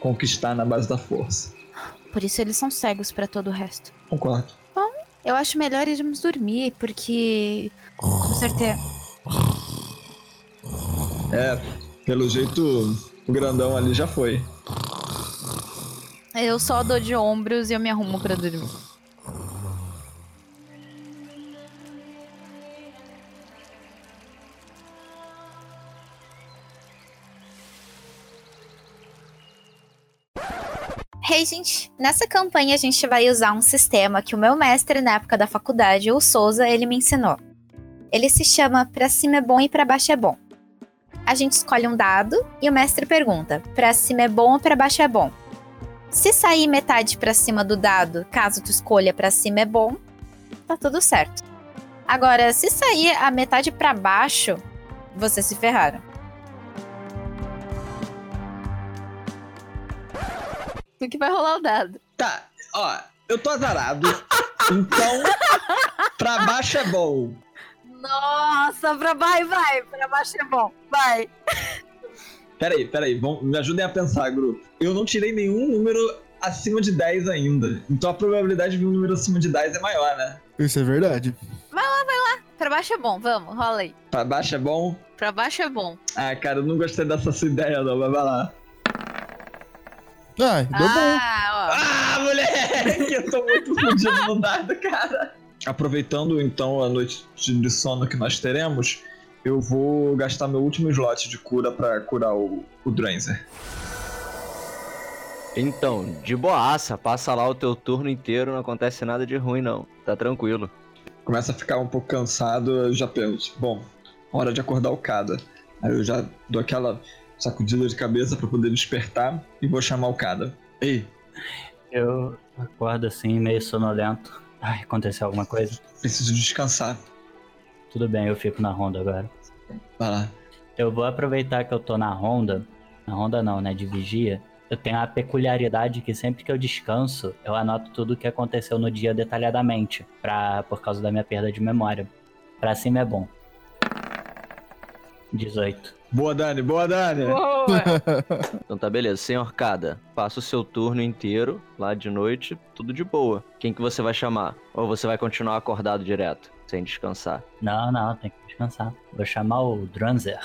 conquistar na base da força. Por isso eles são cegos pra todo o resto. Concordo. Eu acho melhor irmos dormir, porque. Com certeza. É, pelo jeito, o grandão ali já foi. Eu só dou de ombros e eu me arrumo pra dormir. Hey, gente! Nessa campanha a gente vai usar um sistema que o meu mestre na época da faculdade, o Souza, ele me ensinou. Ele se chama Pra cima é bom e pra baixo é bom. A gente escolhe um dado e o mestre pergunta: Pra cima é bom ou pra baixo é bom? Se sair metade pra cima do dado, caso tu escolha pra cima é bom, tá tudo certo. Agora, se sair a metade pra baixo, vocês se ferraram. Tu que vai rolar o dado. Tá, ó, eu tô azarado. então, pra baixo é bom. Nossa, pra baixo vai, pra baixo é bom, vai. Peraí, peraí, vão, me ajudem a pensar, grupo. Eu não tirei nenhum número acima de 10 ainda. Então a probabilidade de um número acima de 10 é maior, né? Isso é verdade. Pra baixo é bom, vamos, rola aí. Pra baixo é bom. Pra baixo é bom. Ah, cara, eu não gostei dessa sua ideia, não, mas vai lá. Ah, deu bom. Ah, Ah, moleque! Eu tô muito fodido no dado, cara. Aproveitando então a noite de sono que nós teremos, eu vou gastar meu último slot de cura pra curar o, o Dranzer. Então, de boaça, passa lá o teu turno inteiro, não acontece nada de ruim não. Tá tranquilo. Começa a ficar um pouco cansado, eu já penso, bom, hora de acordar o Kada. Aí eu já dou aquela sacudida de cabeça pra poder despertar e vou chamar o Kada. Ei, Eu acordo assim, meio sonolento. Ai, aconteceu alguma coisa? preciso descansar. Tudo bem, eu fico na ronda agora. Vai lá. Eu vou aproveitar que eu tô na ronda. Na ronda não, né? De vigia. Eu tenho a peculiaridade que sempre que eu descanso, eu anoto tudo o que aconteceu no dia detalhadamente. Pra, por causa da minha perda de memória. Pra cima é bom. 18. Boa, Dani, boa, Dani! Então tá beleza, senhor Kada, passa o seu turno inteiro, lá de noite, tudo de boa. Quem que você vai chamar? Ou você vai continuar acordado direto, sem descansar? Não, não, tem que descansar. Vou chamar o Drunzer.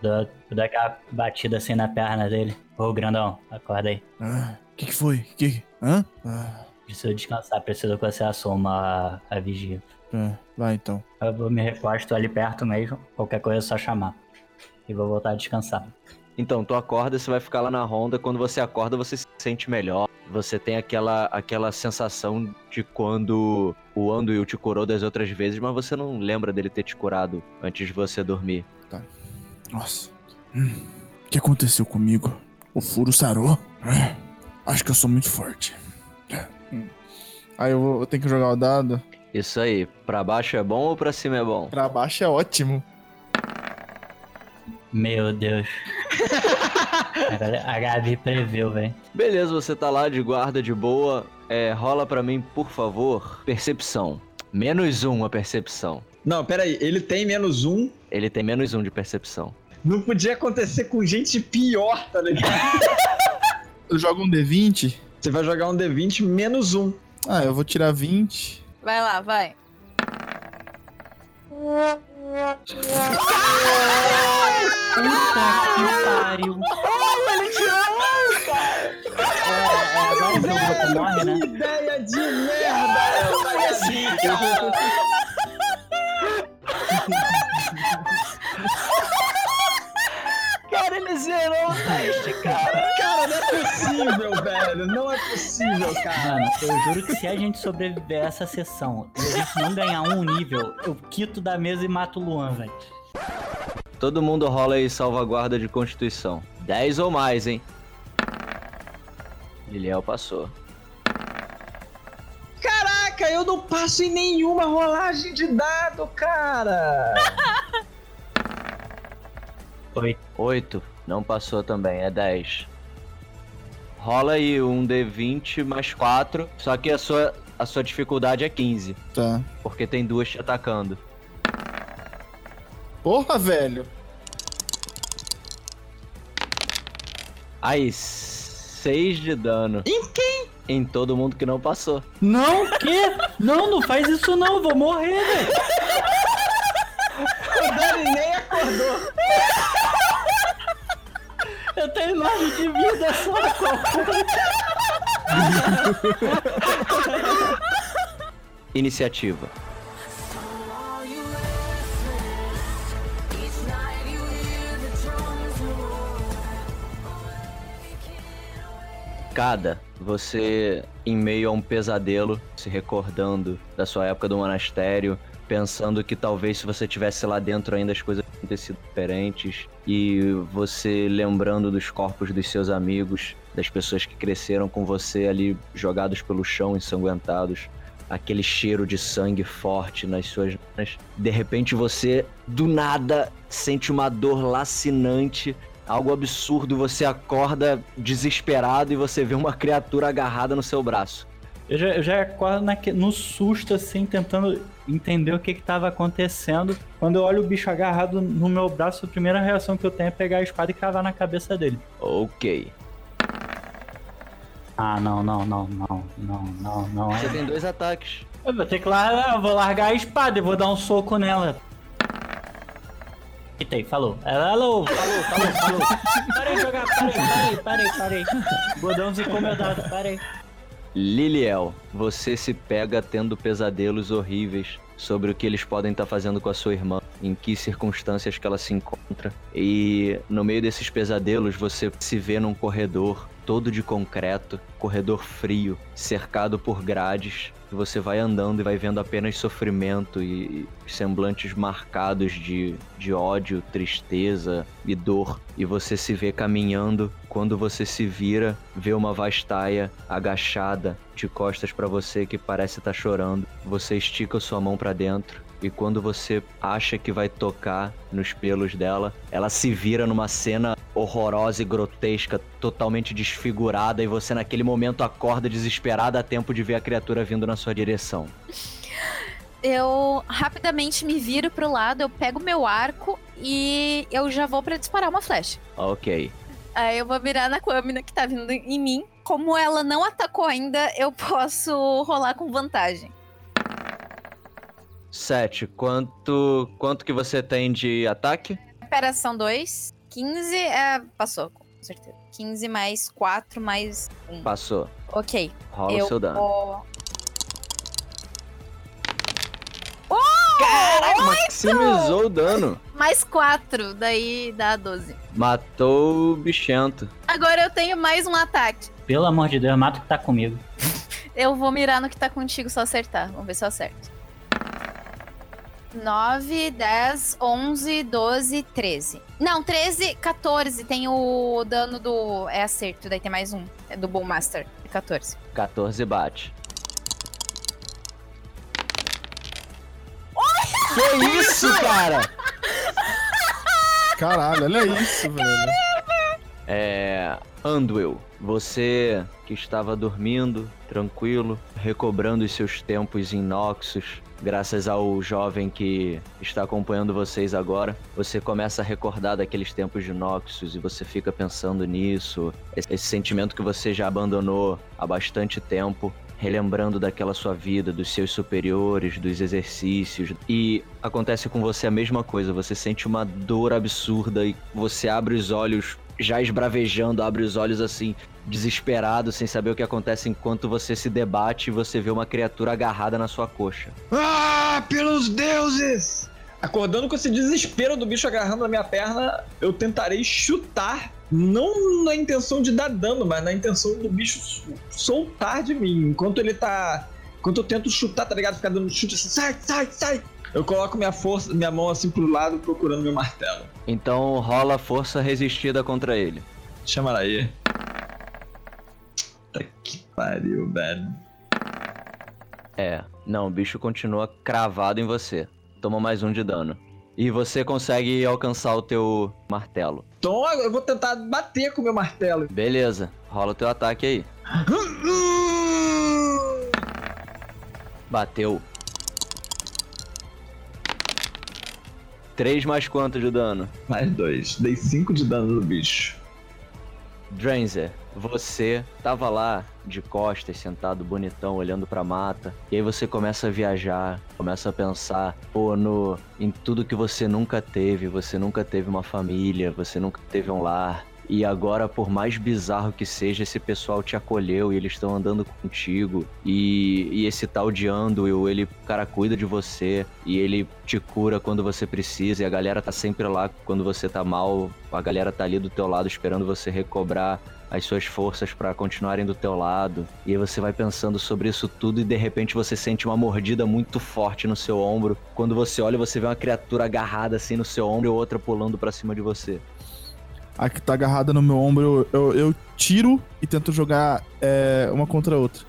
Dou, dou aquela batida assim na perna dele. Ô, grandão, acorda aí. Ah, que que foi? Que? Hã? Ah, Preciso descansar, preciso que você assuma a, a vigia. tá. Vai então. Eu vou me recosto ali perto mesmo. Qualquer coisa é só chamar. E vou voltar a descansar. Então, tu acorda, você vai ficar lá na ronda. Quando você acorda, você se sente melhor. Você tem aquela, aquela sensação de quando o Anduil te curou das outras vezes, mas você não lembra dele ter te curado antes de você dormir. Nossa. Hum, O que aconteceu comigo? O furo sarou? É, Acho que eu sou muito forte. Aí eu, vou, eu tenho que jogar o dado. Isso aí, pra baixo é bom ou pra cima é bom? Pra baixo é ótimo. Meu Deus. A Gabi previu, velho. Beleza, você tá lá de guarda de boa. É, rola pra mim, por favor, percepção. Menos um a percepção. Não, peraí, ele tem menos um. Ele tem menos um de percepção. Não podia acontecer com gente pior, tá ligado? Eu jogo um D20. Você vai jogar um D20 menos um. Ah, eu vou tirar 20. Vai lá, vai. Puta que pariu. Ele tirou cara. É, é agora que o grupo morre, né? Que ideia de merda! Foi assim, cara. Cara, ele zerou o teste, cara. Cara, não é possível, velho. Não é possível, cara. Mano, eu juro que se a gente sobreviver a essa sessão e a gente não ganhar um nível, eu quito da mesa e mato o Luan, velho. Todo mundo rola aí salvaguarda de constituição. 10 ou mais, hein? Liliel passou. Caraca, eu não passo em nenhuma rolagem de dado, cara. 8. Não passou também, é 10. Rola aí um D20 mais 4. Só que a sua, a sua dificuldade é 15. Tá. Porque tem duas te atacando. Porra, velho. Aí, 6 de dano. Em quem? em todo mundo que não passou. Não, que? Não, não faz isso não, vou morrer, velho. O Dani nem acordou. Eu tenho nove de vida só, qual foi? Iniciativa. Cada, você em meio a um pesadelo, se recordando da sua época do monastério, pensando que talvez se você tivesse lá dentro ainda as coisas teriam sido diferentes e você lembrando dos corpos dos seus amigos, das pessoas que cresceram com você ali jogados pelo chão ensanguentados, aquele cheiro de sangue forte nas suas. De repente você do nada sente uma dor lacinante Algo absurdo, você acorda desesperado e você vê uma criatura agarrada no seu braço. Eu já, eu já acordo naque- no susto, assim, tentando entender o que que tava acontecendo. Quando eu olho o bicho agarrado no meu braço, a primeira reação que eu tenho é pegar a espada e cravar na cabeça dele. Ok. Ah, não, não, não, não, não, não, não. Você tem dois ataques. Eu vou ter que largar, eu vou largar a espada e vou dar um soco nela. Eita, falou. Alô, falou, falou, falou. Parei de jogar, parei, parei, parei, parei. Godão zicou meu dado, parei. Liliel, você se pega tendo pesadelos horríveis sobre o que eles podem estar fazendo com a sua irmã, em que circunstâncias que ela se encontra. E no meio desses pesadelos você se vê num corredor todo de concreto, corredor frio, cercado por grades. E você vai andando e vai vendo apenas sofrimento e semblantes marcados de, de ódio, tristeza e dor. E você se vê caminhando. Quando você se vira, vê uma vastaia agachada, de costas pra você que parece estar chorando. Você estica sua mão pra dentro e quando você acha que vai tocar nos pelos dela, ela se vira numa cena horrorosa e grotesca, totalmente desfigurada, e você naquele momento acorda desesperada a tempo de ver a criatura vindo na sua direção. Eu rapidamente me viro pro lado, eu pego meu arco e eu já vou pra disparar uma flecha. Ok. Aí eu vou mirar na Kwamina que tá vindo em mim. Como ela não atacou ainda, eu posso rolar com vantagem. Sete, quanto, quanto que você tem de ataque? Pera, são dois. 15 é. Passou, com certeza. 15 mais 4 mais 1. Passou. Ok. Rola eu o seu dano. vou. Maximizou o dano. Mais 4, daí dá 12. Matou o bichento. Agora eu tenho mais um ataque. Pelo amor de Deus, mata o que tá comigo. Eu vou mirar no que tá contigo eu acertar. Vamos ver se eu acerto. 9, 10, 11, 12, 13. Não, 13, 14. Tem o dano do. É acerto, daí tem mais um. É do Bullmaster. 14. 14 bate. Que isso, cara? Caralho, olha isso, velho. É. Anduel, você que estava dormindo, tranquilo, recobrando os seus tempos em Noxus, graças ao jovem que está acompanhando vocês agora, você começa a recordar daqueles tempos de Noxus e você fica pensando nisso, esse sentimento que você já abandonou há bastante tempo. Relembrando daquela sua vida, dos seus superiores, dos exercícios. E acontece com você a mesma coisa. Você sente uma dor absurda e você abre os olhos já esbravejando, abre os olhos assim, desesperado, sem saber o que acontece enquanto você se debate e você vê uma criatura agarrada na sua coxa. Ah, pelos deuses! Acordando com esse desespero do bicho agarrando a minha perna, eu tentarei chutar, não na intenção de dar dano, mas na intenção do bicho soltar de mim. Enquanto ele tá. Enquanto eu tento chutar, tá ligado? Ficar dando chute assim, sai, sai, sai! Eu coloco minha força, minha mão assim pro lado, procurando meu martelo. Então rola força resistida contra ele. Chama aí. Tá que pariu, velho. É, não, o bicho continua cravado em você. Toma mais um de dano. E você consegue alcançar o teu martelo. Então eu vou tentar bater com o meu martelo. Beleza, rola o teu ataque aí. Bateu. 3 mais quanto de dano? Mais dois. Dei cinco de dano no bicho. Dranzer, Você tava lá de costas, sentado bonitão, olhando pra mata. E aí você começa a viajar, começa a pensar, pô, no, em tudo que você nunca teve. Você nunca teve uma família, você nunca teve um lar. E agora, por mais bizarro que seja, esse pessoal te acolheu e eles estão andando contigo. E, e esse tal de Anduil, ele, cara, cuida de você e ele te cura quando você precisa. E a galera tá sempre lá quando você tá mal. A galera tá ali do teu lado esperando você recobrar as suas forças pra continuarem do teu lado. E aí você vai pensando sobre isso tudo e de repente você sente uma mordida muito forte no seu ombro. Quando você olha, você vê uma criatura agarrada assim no seu ombro e outra pulando pra cima de você. A que tá agarrada no meu ombro, eu, eu tiro e tento jogar é, uma contra a outra.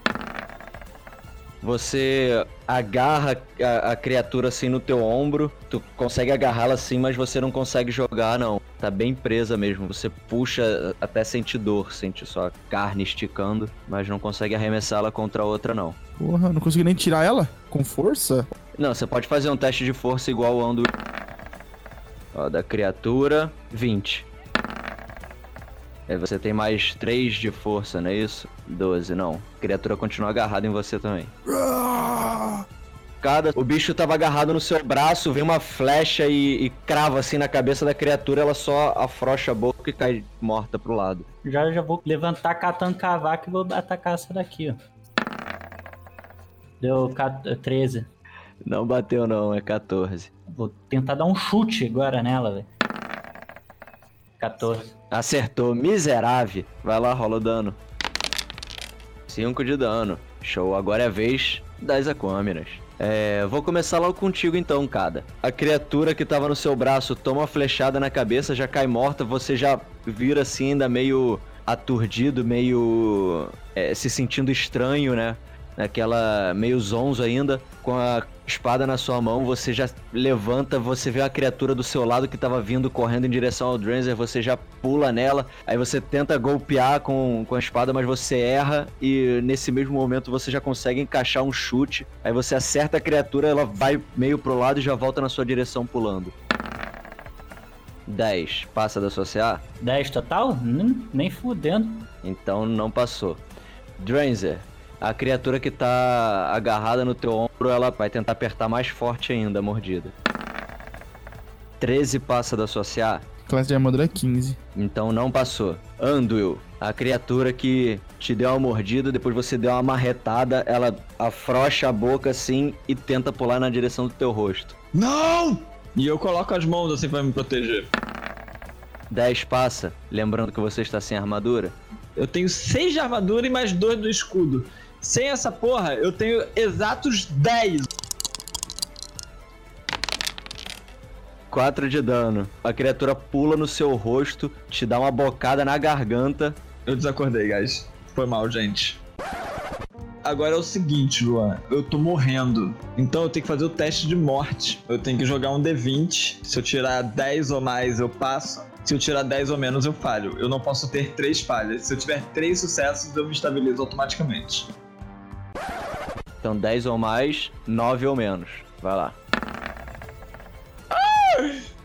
Você agarra a, a criatura assim no teu ombro, tu consegue agarrá-la assim, mas você não consegue jogar, não. Tá bem presa mesmo. Você puxa até sentir dor, sente sua carne esticando, mas não consegue arremessá-la contra a outra, não. Porra, não consegui nem tirar ela? Com força? Não, você pode fazer um teste de força igual ao Ando. Ó, da criatura, 20. Aí você tem mais 3 de força, não é isso? 12, não. A criatura continua agarrada em você também. Cada... O bicho tava agarrado no seu braço, vem uma flecha e, e crava assim na cabeça da criatura, ela só afrouxa a boca e cai morta pro lado. Já já vou levantar catando cavaco e vou atacar essa daqui, ó. Deu ca- 13. Não bateu não, é 14. Vou tentar dar um chute agora nela, velho. 14. Acertou, miserável. Vai lá, rola o dano. 5 de dano. Show, agora é a vez das Aquâminas. É, vou começar logo contigo então, Cada. A criatura que tava no seu braço toma uma flechada na cabeça, já cai morta, você já vira assim, ainda meio aturdido, meio é, se sentindo estranho, né? Naquela meio zonzo ainda, com a espada na sua mão, você já levanta, você vê a criatura do seu lado que tava vindo correndo em direção ao Dranzer, você já pula nela, aí você tenta golpear com, com a espada, mas você erra e nesse mesmo momento você já consegue encaixar um chute, aí você acerta a criatura, ela vai meio pro lado e já volta na sua direção pulando. 10. Passa da sua CA? 10 total? Hum, nem fudendo. Então não passou. Dranzer, a criatura que tá agarrada no teu ombro, ela vai tentar apertar mais forte ainda a mordida. 13 passa da sua CA? Classe de armadura é 15. Então não passou. Anduil, a criatura que te deu uma mordida, depois você deu uma marretada, ela afrouxa a boca assim e tenta pular na direção do teu rosto. Não! E eu coloco as mãos assim pra me proteger. 10 passa, lembrando que você está sem armadura. Eu tenho 6 de armadura e mais 2 do escudo. Sem essa porra, eu tenho exatos 10. 4 de dano. A criatura pula no seu rosto, te dá uma bocada na garganta. Eu desacordei, guys. Foi mal, gente. Agora é o seguinte, Luan. Eu tô morrendo. Então eu tenho que fazer o teste de morte. Eu tenho que jogar um D20. Se eu tirar 10 ou mais, eu passo. Se eu tirar 10 ou menos, eu falho. Eu não posso ter 3 falhas. Se eu tiver 3 sucessos, eu me estabilizo automaticamente. Então 10 ou mais, 9 ou menos. Vai lá.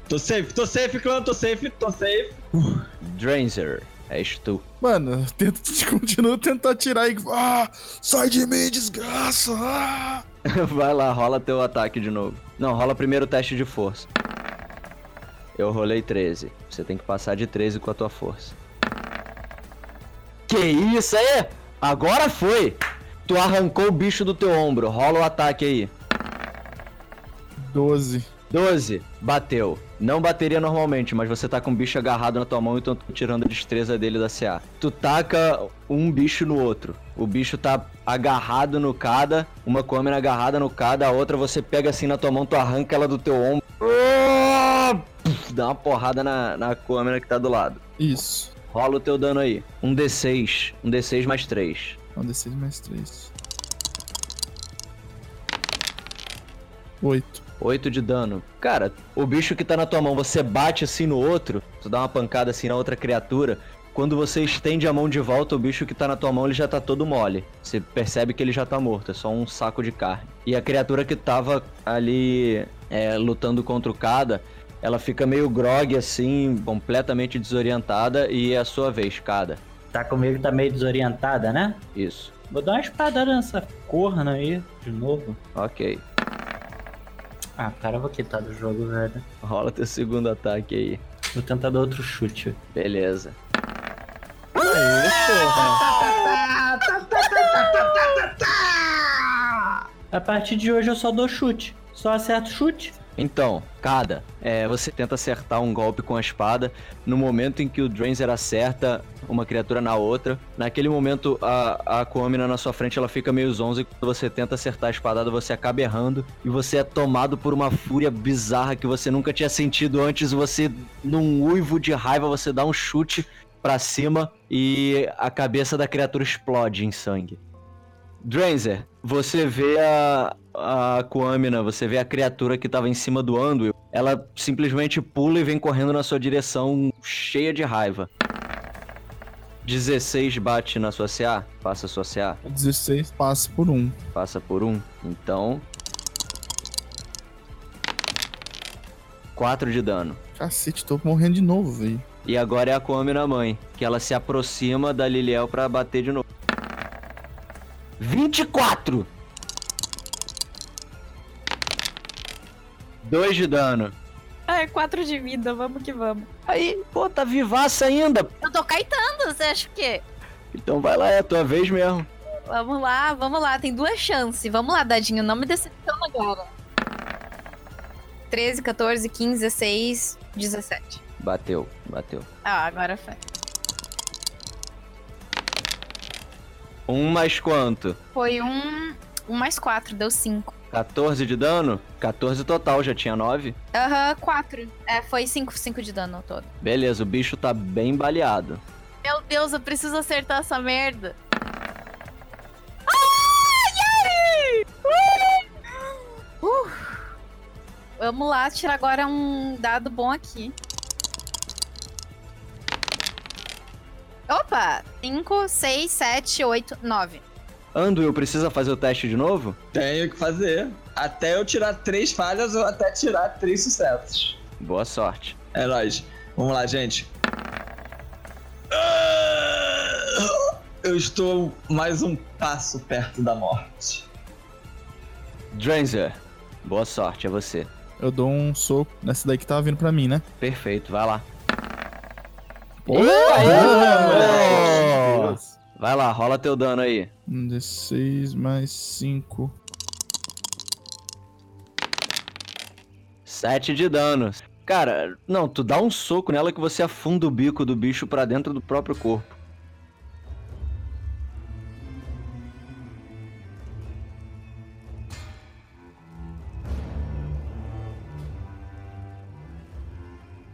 Tô safe, tô safe, clã, tô safe, tô safe. Dranzer, és tu. Mano, eu tento, continuo tentando tirar e. Ah! Sai de mim, desgraça! Ah! Vai lá, rola teu ataque de novo. Não, rola primeiro o teste de força. Eu rolei 13. Você tem que passar de 13 com a tua força. Que isso aí? Agora foi! Tu arrancou o bicho do teu ombro. Rola o ataque aí. 12. 12. Bateu. Não bateria normalmente, mas você tá com o bicho agarrado na tua mão, então tô tirando a destreza dele da CA. Tu taca um bicho no outro. O bicho tá agarrado no cada, uma câmera agarrada no cada, a outra você pega assim na tua mão, tu arranca ela do teu ombro. Ah! Dá uma porrada na, na câmera que tá do lado. Isso. Rola o teu dano aí. Um D6. Um D6 mais 3. Um D6 mais 3. 8. 8 de dano. Cara, o bicho que tá na tua mão, você bate assim no outro, tu dá uma pancada assim na outra criatura. Quando você estende a mão de volta, o bicho que tá na tua mão ele já tá todo mole. Você percebe que ele já tá morto, é só um saco de carne. E a criatura que tava ali é, lutando contra o Kada, ela fica meio grog assim, completamente desorientada, e é a sua vez, Kada. Tá comigo, tá meio desorientada, né? Isso. Vou dar uma espadada nessa corna aí, de novo. Ok. Ah, cara, eu vou quitar do jogo, velho. Rola teu segundo ataque aí. Vou tentar dar outro chute. Beleza. A partir de hoje eu só dou chute. Só acerto chute. Então, cada, é, você tenta acertar um golpe com a espada. No momento em que o Dranzer acerta uma criatura na outra, naquele momento a, a Kuomina na sua frente ela fica meio zonza e quando você tenta acertar a espadada você acaba errando e você é tomado por uma fúria bizarra que você nunca tinha sentido antes. Você, num uivo de raiva, você dá um chute pra cima e a cabeça da criatura explode em sangue. Dranzer, você vê a, a Kuamina, você vê a criatura que tava em cima do Anduil. Ela simplesmente pula e vem correndo na sua direção, cheia de raiva. 16 bate na sua CA, passa a sua CA, 16 passa por um. passa por um. Então. 4 de dano. Cacete, tô morrendo de novo, velho. E agora é a Kuamina mãe, que ela se aproxima da Liliel pra bater de novo. 24! 2 de dano. É, quatro de vida, vamos que vamos. Aí, pô, tá vivaça ainda. Eu tô caetando, você acha o quê? Então vai lá, é a tua vez mesmo. Vamos lá, vamos lá, tem duas chances. Vamos lá, Dadinho, não me decepciona agora. 13, 14, 15, 16, 17. Bateu, bateu. Ah, agora foi. Um mais quanto? Foi um. Um mais quatro, deu cinco. 14 de dano? 14 total, já tinha 9. Aham, quatro. É, foi cinco, cinco de dano todo. Beleza, o bicho tá bem baleado. Meu Deus, eu preciso acertar essa merda. Ai, ai! Uh! Vamos lá, tirar agora um dado bom aqui. Opa! 5, 6, 7, 8, 9. Anduil, precisa fazer o teste de novo? Tenho que fazer. Até eu tirar três falhas ou até tirar três sucessos. Boa sorte. É nóis. Vamos lá, gente. Ah, Eu estou mais um passo perto da morte. Dranzer, boa sorte, é você. Eu dou um soco nessa daí que tava vindo pra mim, né? Perfeito, vai lá. Porra! Vai lá, rola teu dano aí. Um D6 mais 5. 7 de dano. Cara, não, tu dá um soco nela que você afunda o bico do bicho pra dentro do próprio corpo.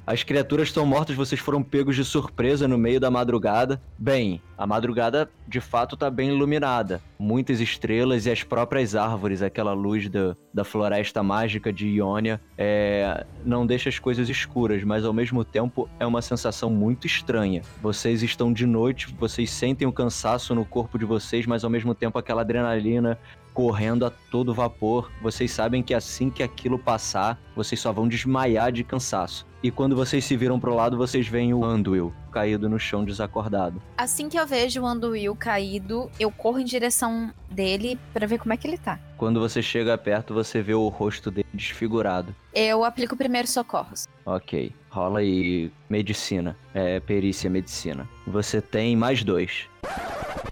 As criaturas estão mortas, vocês foram pegos de surpresa no meio da madrugada. Bem, a madrugada de fato tá bem iluminada. Muitas estrelas e as próprias árvores, aquela luz da, da floresta mágica de Iônia, é, não deixa as coisas escuras, mas ao mesmo tempo é uma sensação muito estranha. Vocês estão de noite, vocês sentem o cansaço no corpo de vocês, mas ao mesmo tempo aquela adrenalina correndo a todo vapor. Vocês sabem que assim que aquilo passar, vocês só vão desmaiar de cansaço. E quando vocês se viram pro lado, vocês veem o Anduil caído no chão desacordado. Assim que eu vejo o Anduil caído, eu corro em direção dele pra ver como é que ele tá. Quando você chega perto, você vê o rosto dele desfigurado. Eu aplico primeiros socorros. Ok, rola aí medicina. É perícia medicina. Você tem mais dois.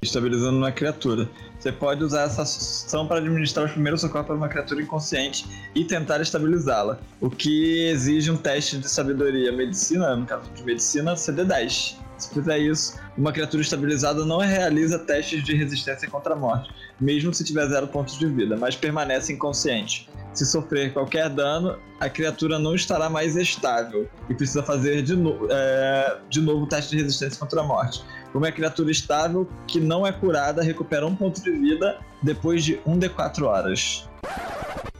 Estabilizando uma criatura. Você pode usar essa ação para administrar os primeiros socorros para uma criatura inconsciente e tentar estabilizá-la. O que exige um teste de sabedoria medicina, no caso de medicina, CD10. Se fizer isso, uma criatura estabilizada não realiza testes de resistência contra a morte, mesmo se tiver zero pontos de vida, mas permanece inconsciente. Se sofrer qualquer dano, a criatura não estará mais estável e precisa fazer de, no é, de novo o teste de resistência contra a morte. Uma criatura estável que não é curada recupera um ponto de vida depois de 1 de 4 horas.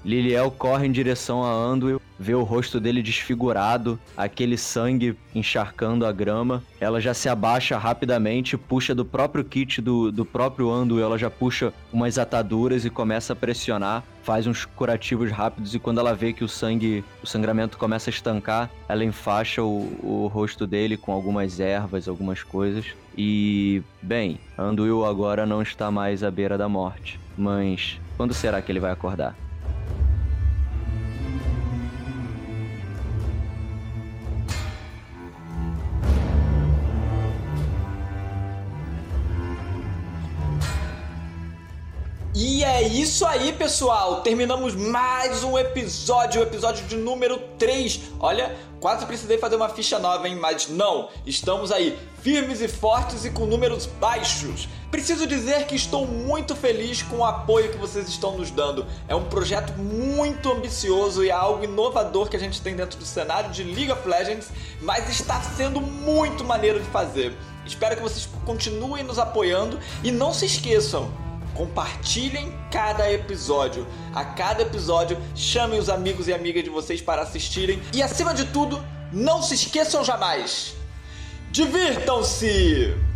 Liliel corre em direção a Anduil, vê o rosto dele desfigurado, aquele sangue encharcando a grama. Ela já se abaixa rapidamente, puxa do próprio kit do, do próprio Anduil, ela já puxa umas ataduras e começa a pressionar, faz uns curativos rápidos e quando ela vê que o sangue, o sangramento começa a estancar, ela enfaixa o, o rosto dele com algumas ervas, algumas coisas. E, bem, Anduil agora não está mais à beira da morte. Mas quando será que ele vai acordar? E é isso aí, pessoal! Terminamos mais um episódio, o episódio de número 3. Olha, quase precisei fazer uma ficha nova, hein? Mas não, estamos aí, firmes e fortes e com números baixos. Preciso dizer que estou muito feliz com o apoio que vocês estão nos dando. É um projeto muito ambicioso e é algo inovador que a gente tem dentro do cenário de League of Legends, mas está sendo muito maneiro de fazer. Espero que vocês continuem nos apoiando e não se esqueçam, Compartilhem cada episódio. A cada episódio, chamem os amigos e amigas de vocês para assistirem. E acima de tudo, não se esqueçam jamais. Divirtam-se!